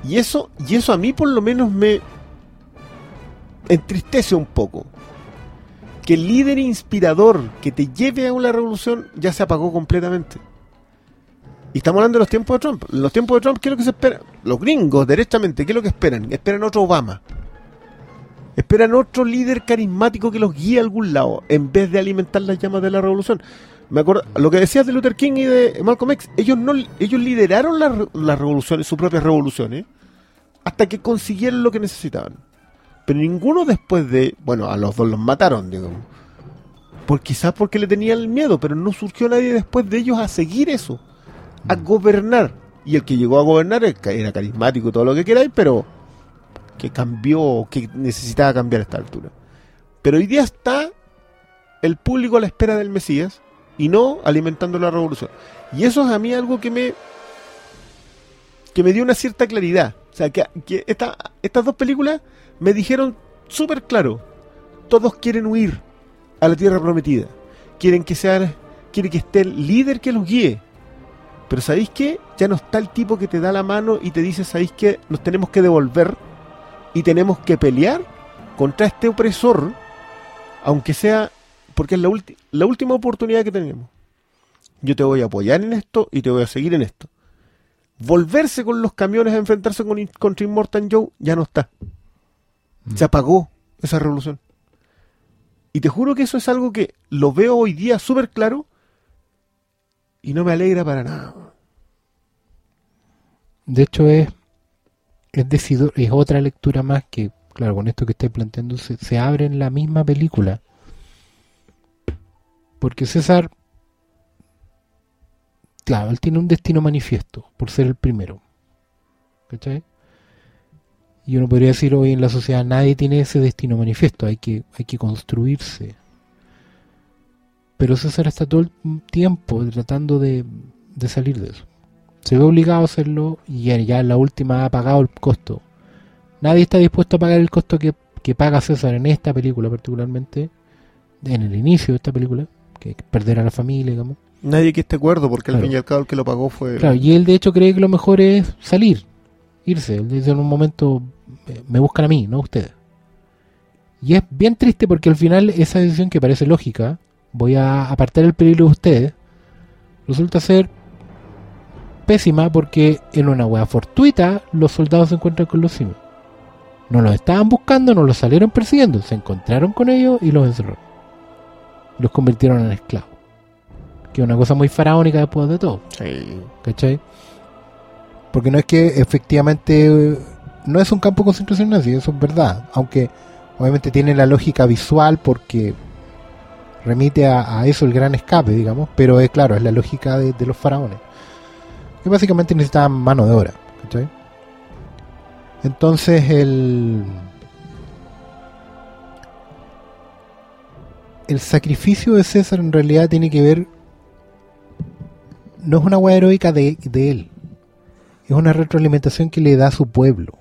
Y eso, y eso a mí por lo menos me entristece un poco que el líder inspirador que te lleve a una revolución ya se apagó completamente. Y estamos hablando de los tiempos de Trump. En los tiempos de Trump, ¿qué es lo que se espera? Los gringos, derechamente, ¿qué es lo que esperan? Esperan otro Obama. Esperan otro líder carismático que los guíe a algún lado, en vez de alimentar las llamas de la revolución. Me acuerdo, lo que decías de Luther King y de Malcolm X, ellos no, ellos lideraron las revoluciones, sus propias revoluciones, hasta que consiguieron lo que necesitaban. Pero ninguno después de, bueno, a los dos los mataron, digamos. Por, quizás porque le tenían miedo, pero no surgió nadie después de ellos a seguir eso, a gobernar. Y el que llegó a gobernar era carismático, todo lo que queráis, pero que cambió, que necesitaba cambiar a esta altura. Pero hoy día está el público a la espera del Mesías y no alimentando la revolución. Y eso es a mí algo que me que me dio una cierta claridad. O sea, que, que esta, estas dos películas me dijeron súper claro, todos quieren huir a la tierra prometida. Quieren que sea, quieren que esté el líder que los guíe. Pero ¿sabéis qué? Ya no está el tipo que te da la mano y te dice, ¿sabéis qué? Nos tenemos que devolver y tenemos que pelear contra este opresor, aunque sea, porque es la, la última oportunidad que tenemos. Yo te voy a apoyar en esto y te voy a seguir en esto. Volverse con los camiones a enfrentarse con, contra Immortal Joe ya no está. Se apagó esa revolución. Y te juro que eso es algo que lo veo hoy día súper claro y no me alegra para nada. De hecho es es decir, es otra lectura más que, claro, con esto que estoy planteando se, se abre en la misma película. Porque César, claro, él tiene un destino manifiesto por ser el primero. ¿Cachai? Y uno podría decir hoy en la sociedad nadie tiene ese destino manifiesto, hay que, hay que construirse. Pero César está todo el tiempo tratando de, de salir de eso. Se ve obligado a hacerlo y ya, en la última ha pagado el costo. Nadie está dispuesto a pagar el costo que, que paga César en esta película particularmente, en el inicio de esta película, que perder a la familia, digamos. Nadie que esté acuerdo, porque al fin y al cabo el que lo pagó fue... Claro, y él de hecho cree que lo mejor es salir, irse. Él dice en un momento, me buscan a mí, no a ustedes. Y es bien triste porque al final esa decisión que parece lógica, voy a apartar el peligro de ustedes, resulta ser pésima porque en una hueá fortuita los soldados se encuentran con los simios. No los estaban buscando, no los salieron persiguiendo, se encontraron con ellos y los encerraron. Los convirtieron en esclavos. Que es una cosa muy faraónica después de todo. Sí. ¿Cachai? Porque no es que efectivamente no es un campo de concentración nazi, eso es verdad. Aunque obviamente tiene la lógica visual porque remite a, eso el gran escape, digamos. Pero es claro, es la lógica de, los faraones. Que básicamente necesitaban mano de obra. ¿cachai? Entonces el... El sacrificio de César en realidad tiene que ver... No es una hueá heroica de, de él. Es una retroalimentación que le da a su pueblo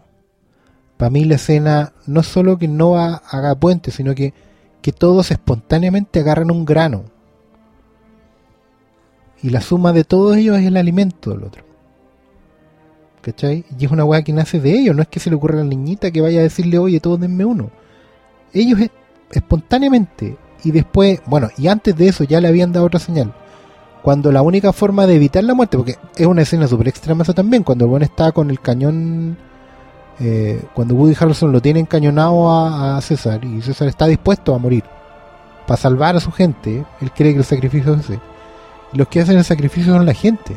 para mí la escena no solo que no haga puente, sino que, que todos espontáneamente agarran un grano. Y la suma de todos ellos es el alimento del otro. ¿Cachai? Y es una weá que nace de ellos, no es que se le ocurra a la niñita que vaya a decirle, oye, todos denme uno. Ellos espontáneamente, y después, bueno, y antes de eso ya le habían dado otra señal. Cuando la única forma de evitar la muerte, porque es una escena súper extrema esa también, cuando el buen está con el cañón eh, cuando Woody Harrelson lo tiene encañonado a, César y César está dispuesto a morir para salvar a su gente, él cree que el sacrificio es ese. Y los que hacen el sacrificio son la gente.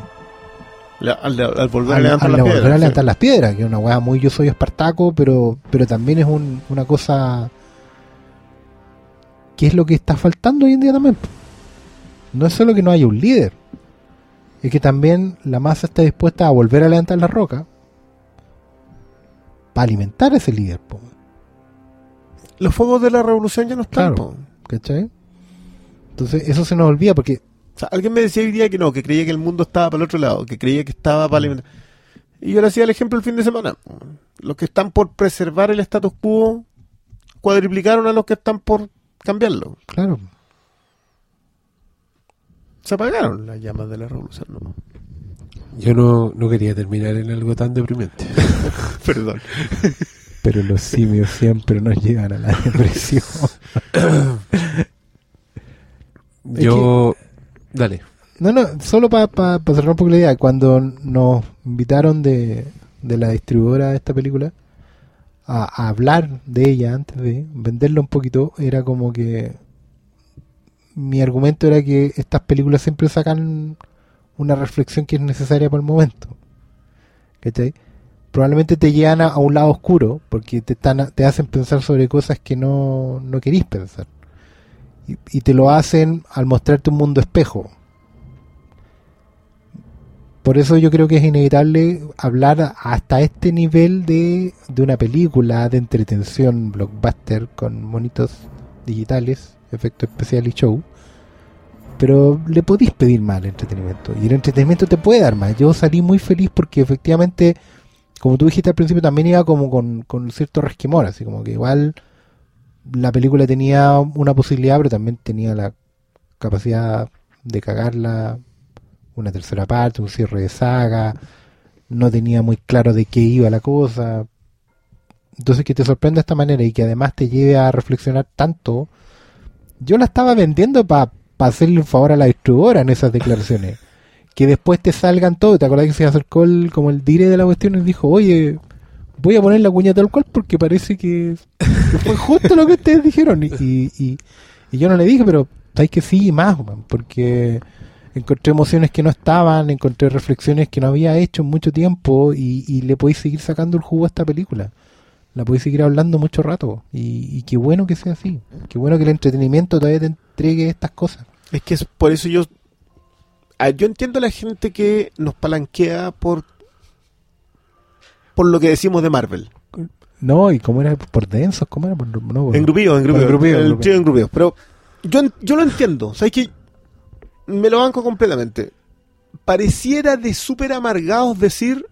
al, volver, a, levantar, las piedras, que es una weá muy yo soy espartaco, pero, pero también es una cosa que es lo que está faltando hoy en día también. No es solo que no haya un líder, es que también la masa está dispuesta a volver a levantar la roca para alimentar a ese líder. Los fuegos de la revolución ya no están. ¿cachai? Entonces eso se nos olvida porque... alguien me decía hoy día que no, que creía que el mundo estaba para el otro lado, que creía que estaba para alimentar. Y yo le hacía el ejemplo el fin de semana. Los que están por preservar el status quo cuadriplicaron a los que están por cambiarlo. Claro. Se apagaron las llamas de la revolución, ¿no? Yo no, no quería terminar en algo tan deprimente. Perdón. Pero los simios siempre nos llevan a la depresión. Yo... Dale. No, no, solo para cerrar un poco la idea. Cuando nos invitaron de, de la distribuidora de esta película a, a hablar de ella antes de venderla un poquito, era como que mi argumento era que estas películas siempre sacan una reflexión que es necesaria por el momento. ¿Cachai? Probablemente te llevan a, un lado oscuro porque te, te hacen pensar sobre cosas que no, no querís pensar. Y, te lo hacen al mostrarte un mundo espejo. Por eso yo creo que es inevitable hablar hasta este nivel de, de una película de entretención blockbuster con monitos digitales, efecto especial y show. Pero le podéis pedir más al entretenimiento. Y el entretenimiento te puede dar más. Yo salí muy feliz porque efectivamente, como tú dijiste al principio, también iba como con, cierto resquemor. Así como que igual la película tenía una posibilidad, pero también tenía la capacidad de cagarla una tercera parte, un cierre de saga, no tenía muy claro de qué iba la cosa. Entonces que te sorprenda de esta manera y que además te lleve a reflexionar tanto, yo la estaba vendiendo para hacerle un favor a la distribuidora en esas declaraciones. que después te salgan todo, ¿te acordás que se acercó el, como el dire de la cuestión y dijo, oye, voy a poner la cuña tal cual porque parece que fue justo lo que ustedes dijeron? Y, y, y yo no le dije, pero sabes que sí, más, man, porque encontré emociones que no estaban, encontré reflexiones que no había hecho en mucho tiempo y, y le podéis seguir sacando el jugo a esta película. La podéis seguir hablando mucho rato. Y, y qué bueno que sea así. Qué bueno que el entretenimiento todavía te entregue estas cosas. Es que es por eso yo. ah, Yo entiendo a la gente que nos palanquea por. por lo que decimos de Marvel. No, y cómo era por densos, cómo era por no, engrupidos, El engrupidos. trío de engrupidos. Pero yo, en- yo lo entiendo. ¿Sabes que Me lo banco completamente. Pareciera de súper amargados decir.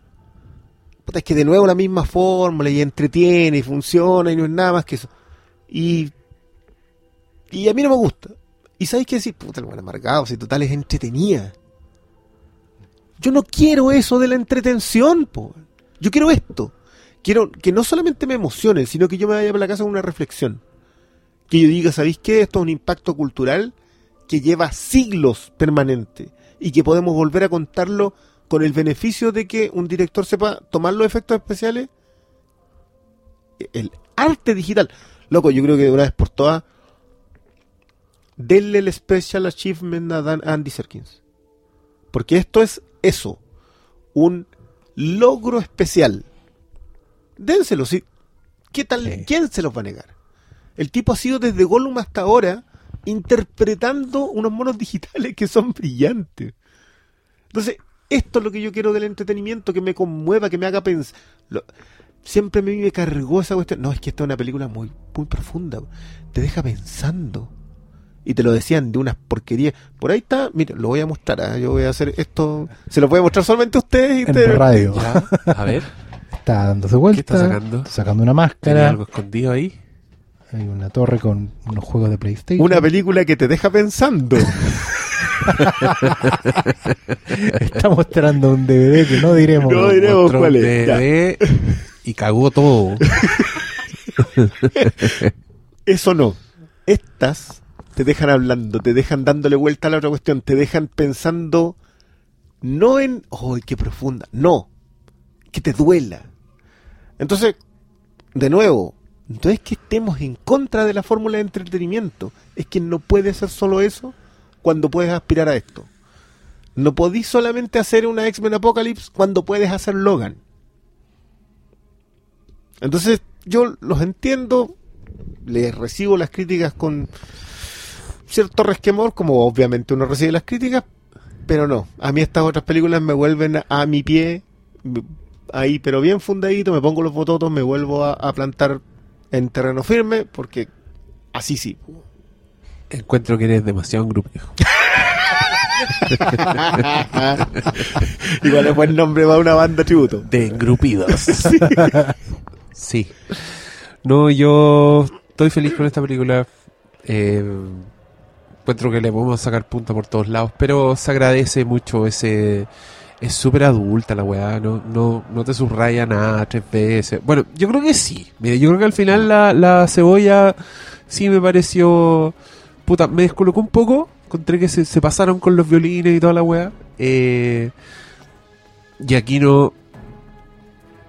Puta, es que de nuevo la misma fórmula y entretiene y funciona y no es nada más que eso. Y. Y a mí no me gusta. Y sabes qué decir, puta, el buen amargado, si total es entretenida. Yo no quiero eso de la entretención, po. Yo quiero esto. Quiero que no solamente me emocione, sino que yo me vaya para la casa con una reflexión. Que yo diga, ¿sabéis qué? Esto es un impacto cultural que lleva siglos permanente y que podemos volver a contarlo con el beneficio de que un director sepa tomar los efectos especiales. El arte digital. Loco, yo creo que de una vez por todas, denle el Special Achievement a Dan- a Andy Serkins. Porque esto es eso. Un logro especial. Dénselo. ¿Qué tal? Sí. ¿Quién se los va a negar? El tipo ha sido desde Gollum hasta ahora interpretando unos monos digitales que son brillantes. Entonces, esto es lo que yo quiero del entretenimiento, que me conmueva, que me haga pensar. Siempre me, me cargó esa cuestión. No, es que esta es una película muy, muy profunda. Te deja pensando. Y te lo decían de unas porquerías. Por ahí está, mira, lo voy a mostrar. ¿ah? Yo voy a hacer esto. Se lo voy a mostrar solamente a ustedes. Y En ustedes- radio. Ya, a ver, Está dándose vuelta. ¿Qué está sacando? está sacando una ¿tiene máscara. algo escondido ahí? Hay una torre con unos juegos de PlayStation. Una película que te deja pensando. Está mostrando un DVD que no diremos. No diremos cuál es. DVD y cagó todo. Eso no. Estas te dejan hablando, te dejan dándole vuelta a la otra cuestión, te dejan pensando no en, ¡ay, qué profunda! No, que te duela. Entonces, de nuevo, no es que estemos en contra de la fórmula de entretenimiento, es que no puedes hacer solo eso cuando puedes aspirar a esto. No podís solamente hacer una X-Men Apocalypse cuando puedes hacer Logan. Entonces, yo los entiendo, les recibo las críticas con cierto resquemor, como obviamente uno recibe las críticas, pero no. A mí estas otras películas me vuelven a, mi pie, ahí, pero bien fundadito, me pongo los bototos, me vuelvo a, a plantar en terreno firme, porque así sí. Encuentro que eres demasiado engrupido. Igual es buen nombre para una banda tributo. De engrupidos. Sí. No, yo estoy feliz con esta película. Eh, encuentro que le podemos sacar punta por todos lados, pero se agradece mucho ese... Es súper adulta la weá, no, no, no te subraya nada tres veces. Bueno, yo creo que sí. Mire, yo creo que al final la, la cebolla sí me pareció... Puta, me descolocó un poco. Encontré que se, se pasaron con los violines y toda la weá. Eh, y aquí no...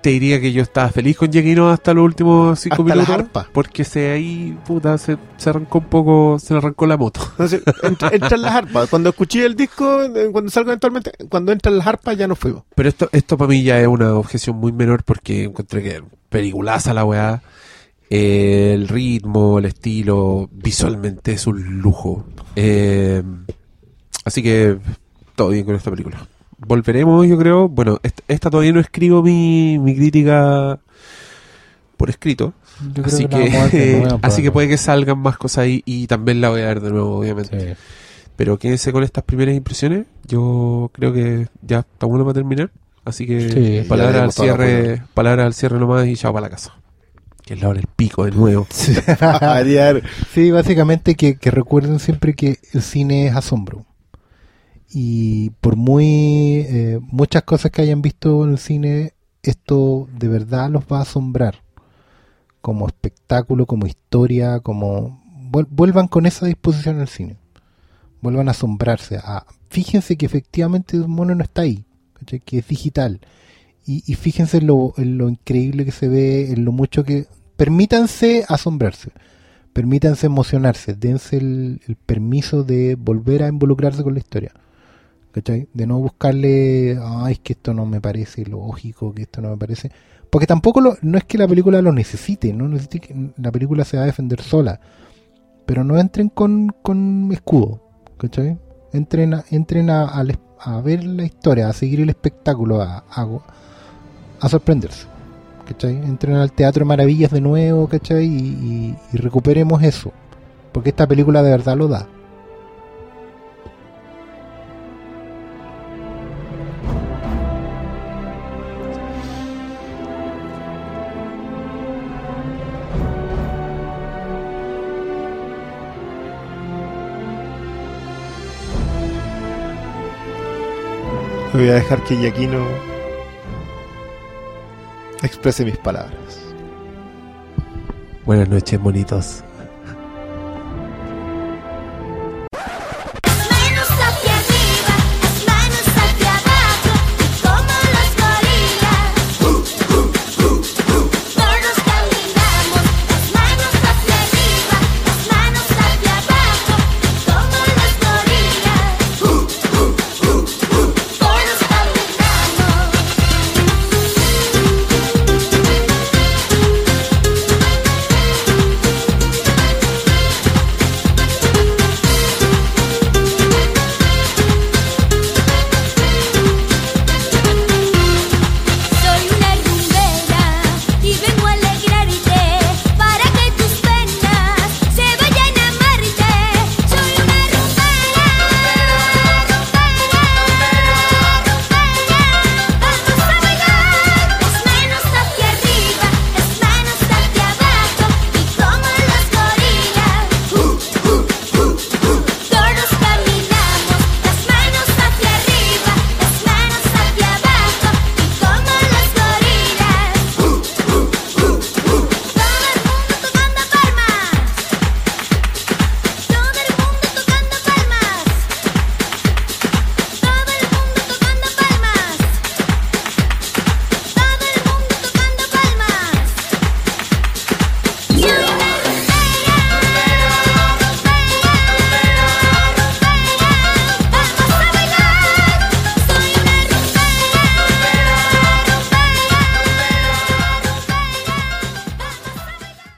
te diría que yo estaba feliz con Giacchino hasta los últimos cinco Hasta minutos. Porque se ahí, puta, se, se arrancó un poco, se le arrancó la moto. Entonces, ent- entran las arpas. Cuando escuché el disco, eh, cuando salgo eventualmente, cuando entran las arpas ya nos fuimos. Pero esto, esto para mí ya es una objeción muy menor porque encontré que peliculaza la weá. Eh, el ritmo, el estilo, visualmente es un lujo. Eh, así que todo bien con esta película. Volveremos, yo creo. Bueno, est- esta todavía no escribo mi, mi crítica por escrito. Yo creo Así que así que puede que salgan más cosas ahí y también la voy a ver de nuevo, obviamente. Sí. Pero quédense con estas primeras impresiones. Yo creo que ya está bueno para terminar. Así que Sí, ya palabras al cierre, palabras al cierre nomás y chao para la casa. Que es la hora del pico de nuevo. Sí, básicamente que, que recuerden siempre que el cine es asombro. Y por muy eh, muchas cosas que hayan visto en el cine, esto de verdad los va a asombrar. Como espectáculo, como historia, como vuel- vuelvan con esa disposición al cine. Vuelvan a asombrarse. A, fíjense que efectivamente el mono no está ahí, que es digital. Y, fíjense en lo, en lo increíble que se ve, en lo mucho que... Permítanse asombrarse permítanse emocionarse, dense el permiso de volver a involucrarse con la historia. ¿Cachai? De no buscarle, ay, es que esto no me parece lógico, que esto no me parece. Porque tampoco lo- no es que la película lo necesite, no necesite que la película se va a defender sola. Pero no entren con, con escudo, ¿cachai? Entren, a, entren a, es- a ver la historia, a seguir el espectáculo, a, a, a sorprenderse. ¿cachai? Entren al Teatro de Maravillas de nuevo, ¿cachai? Y recuperemos eso. Porque esta película de verdad lo da. Voy a dejar que Yaquino exprese mis palabras. Buenas noches, monitos.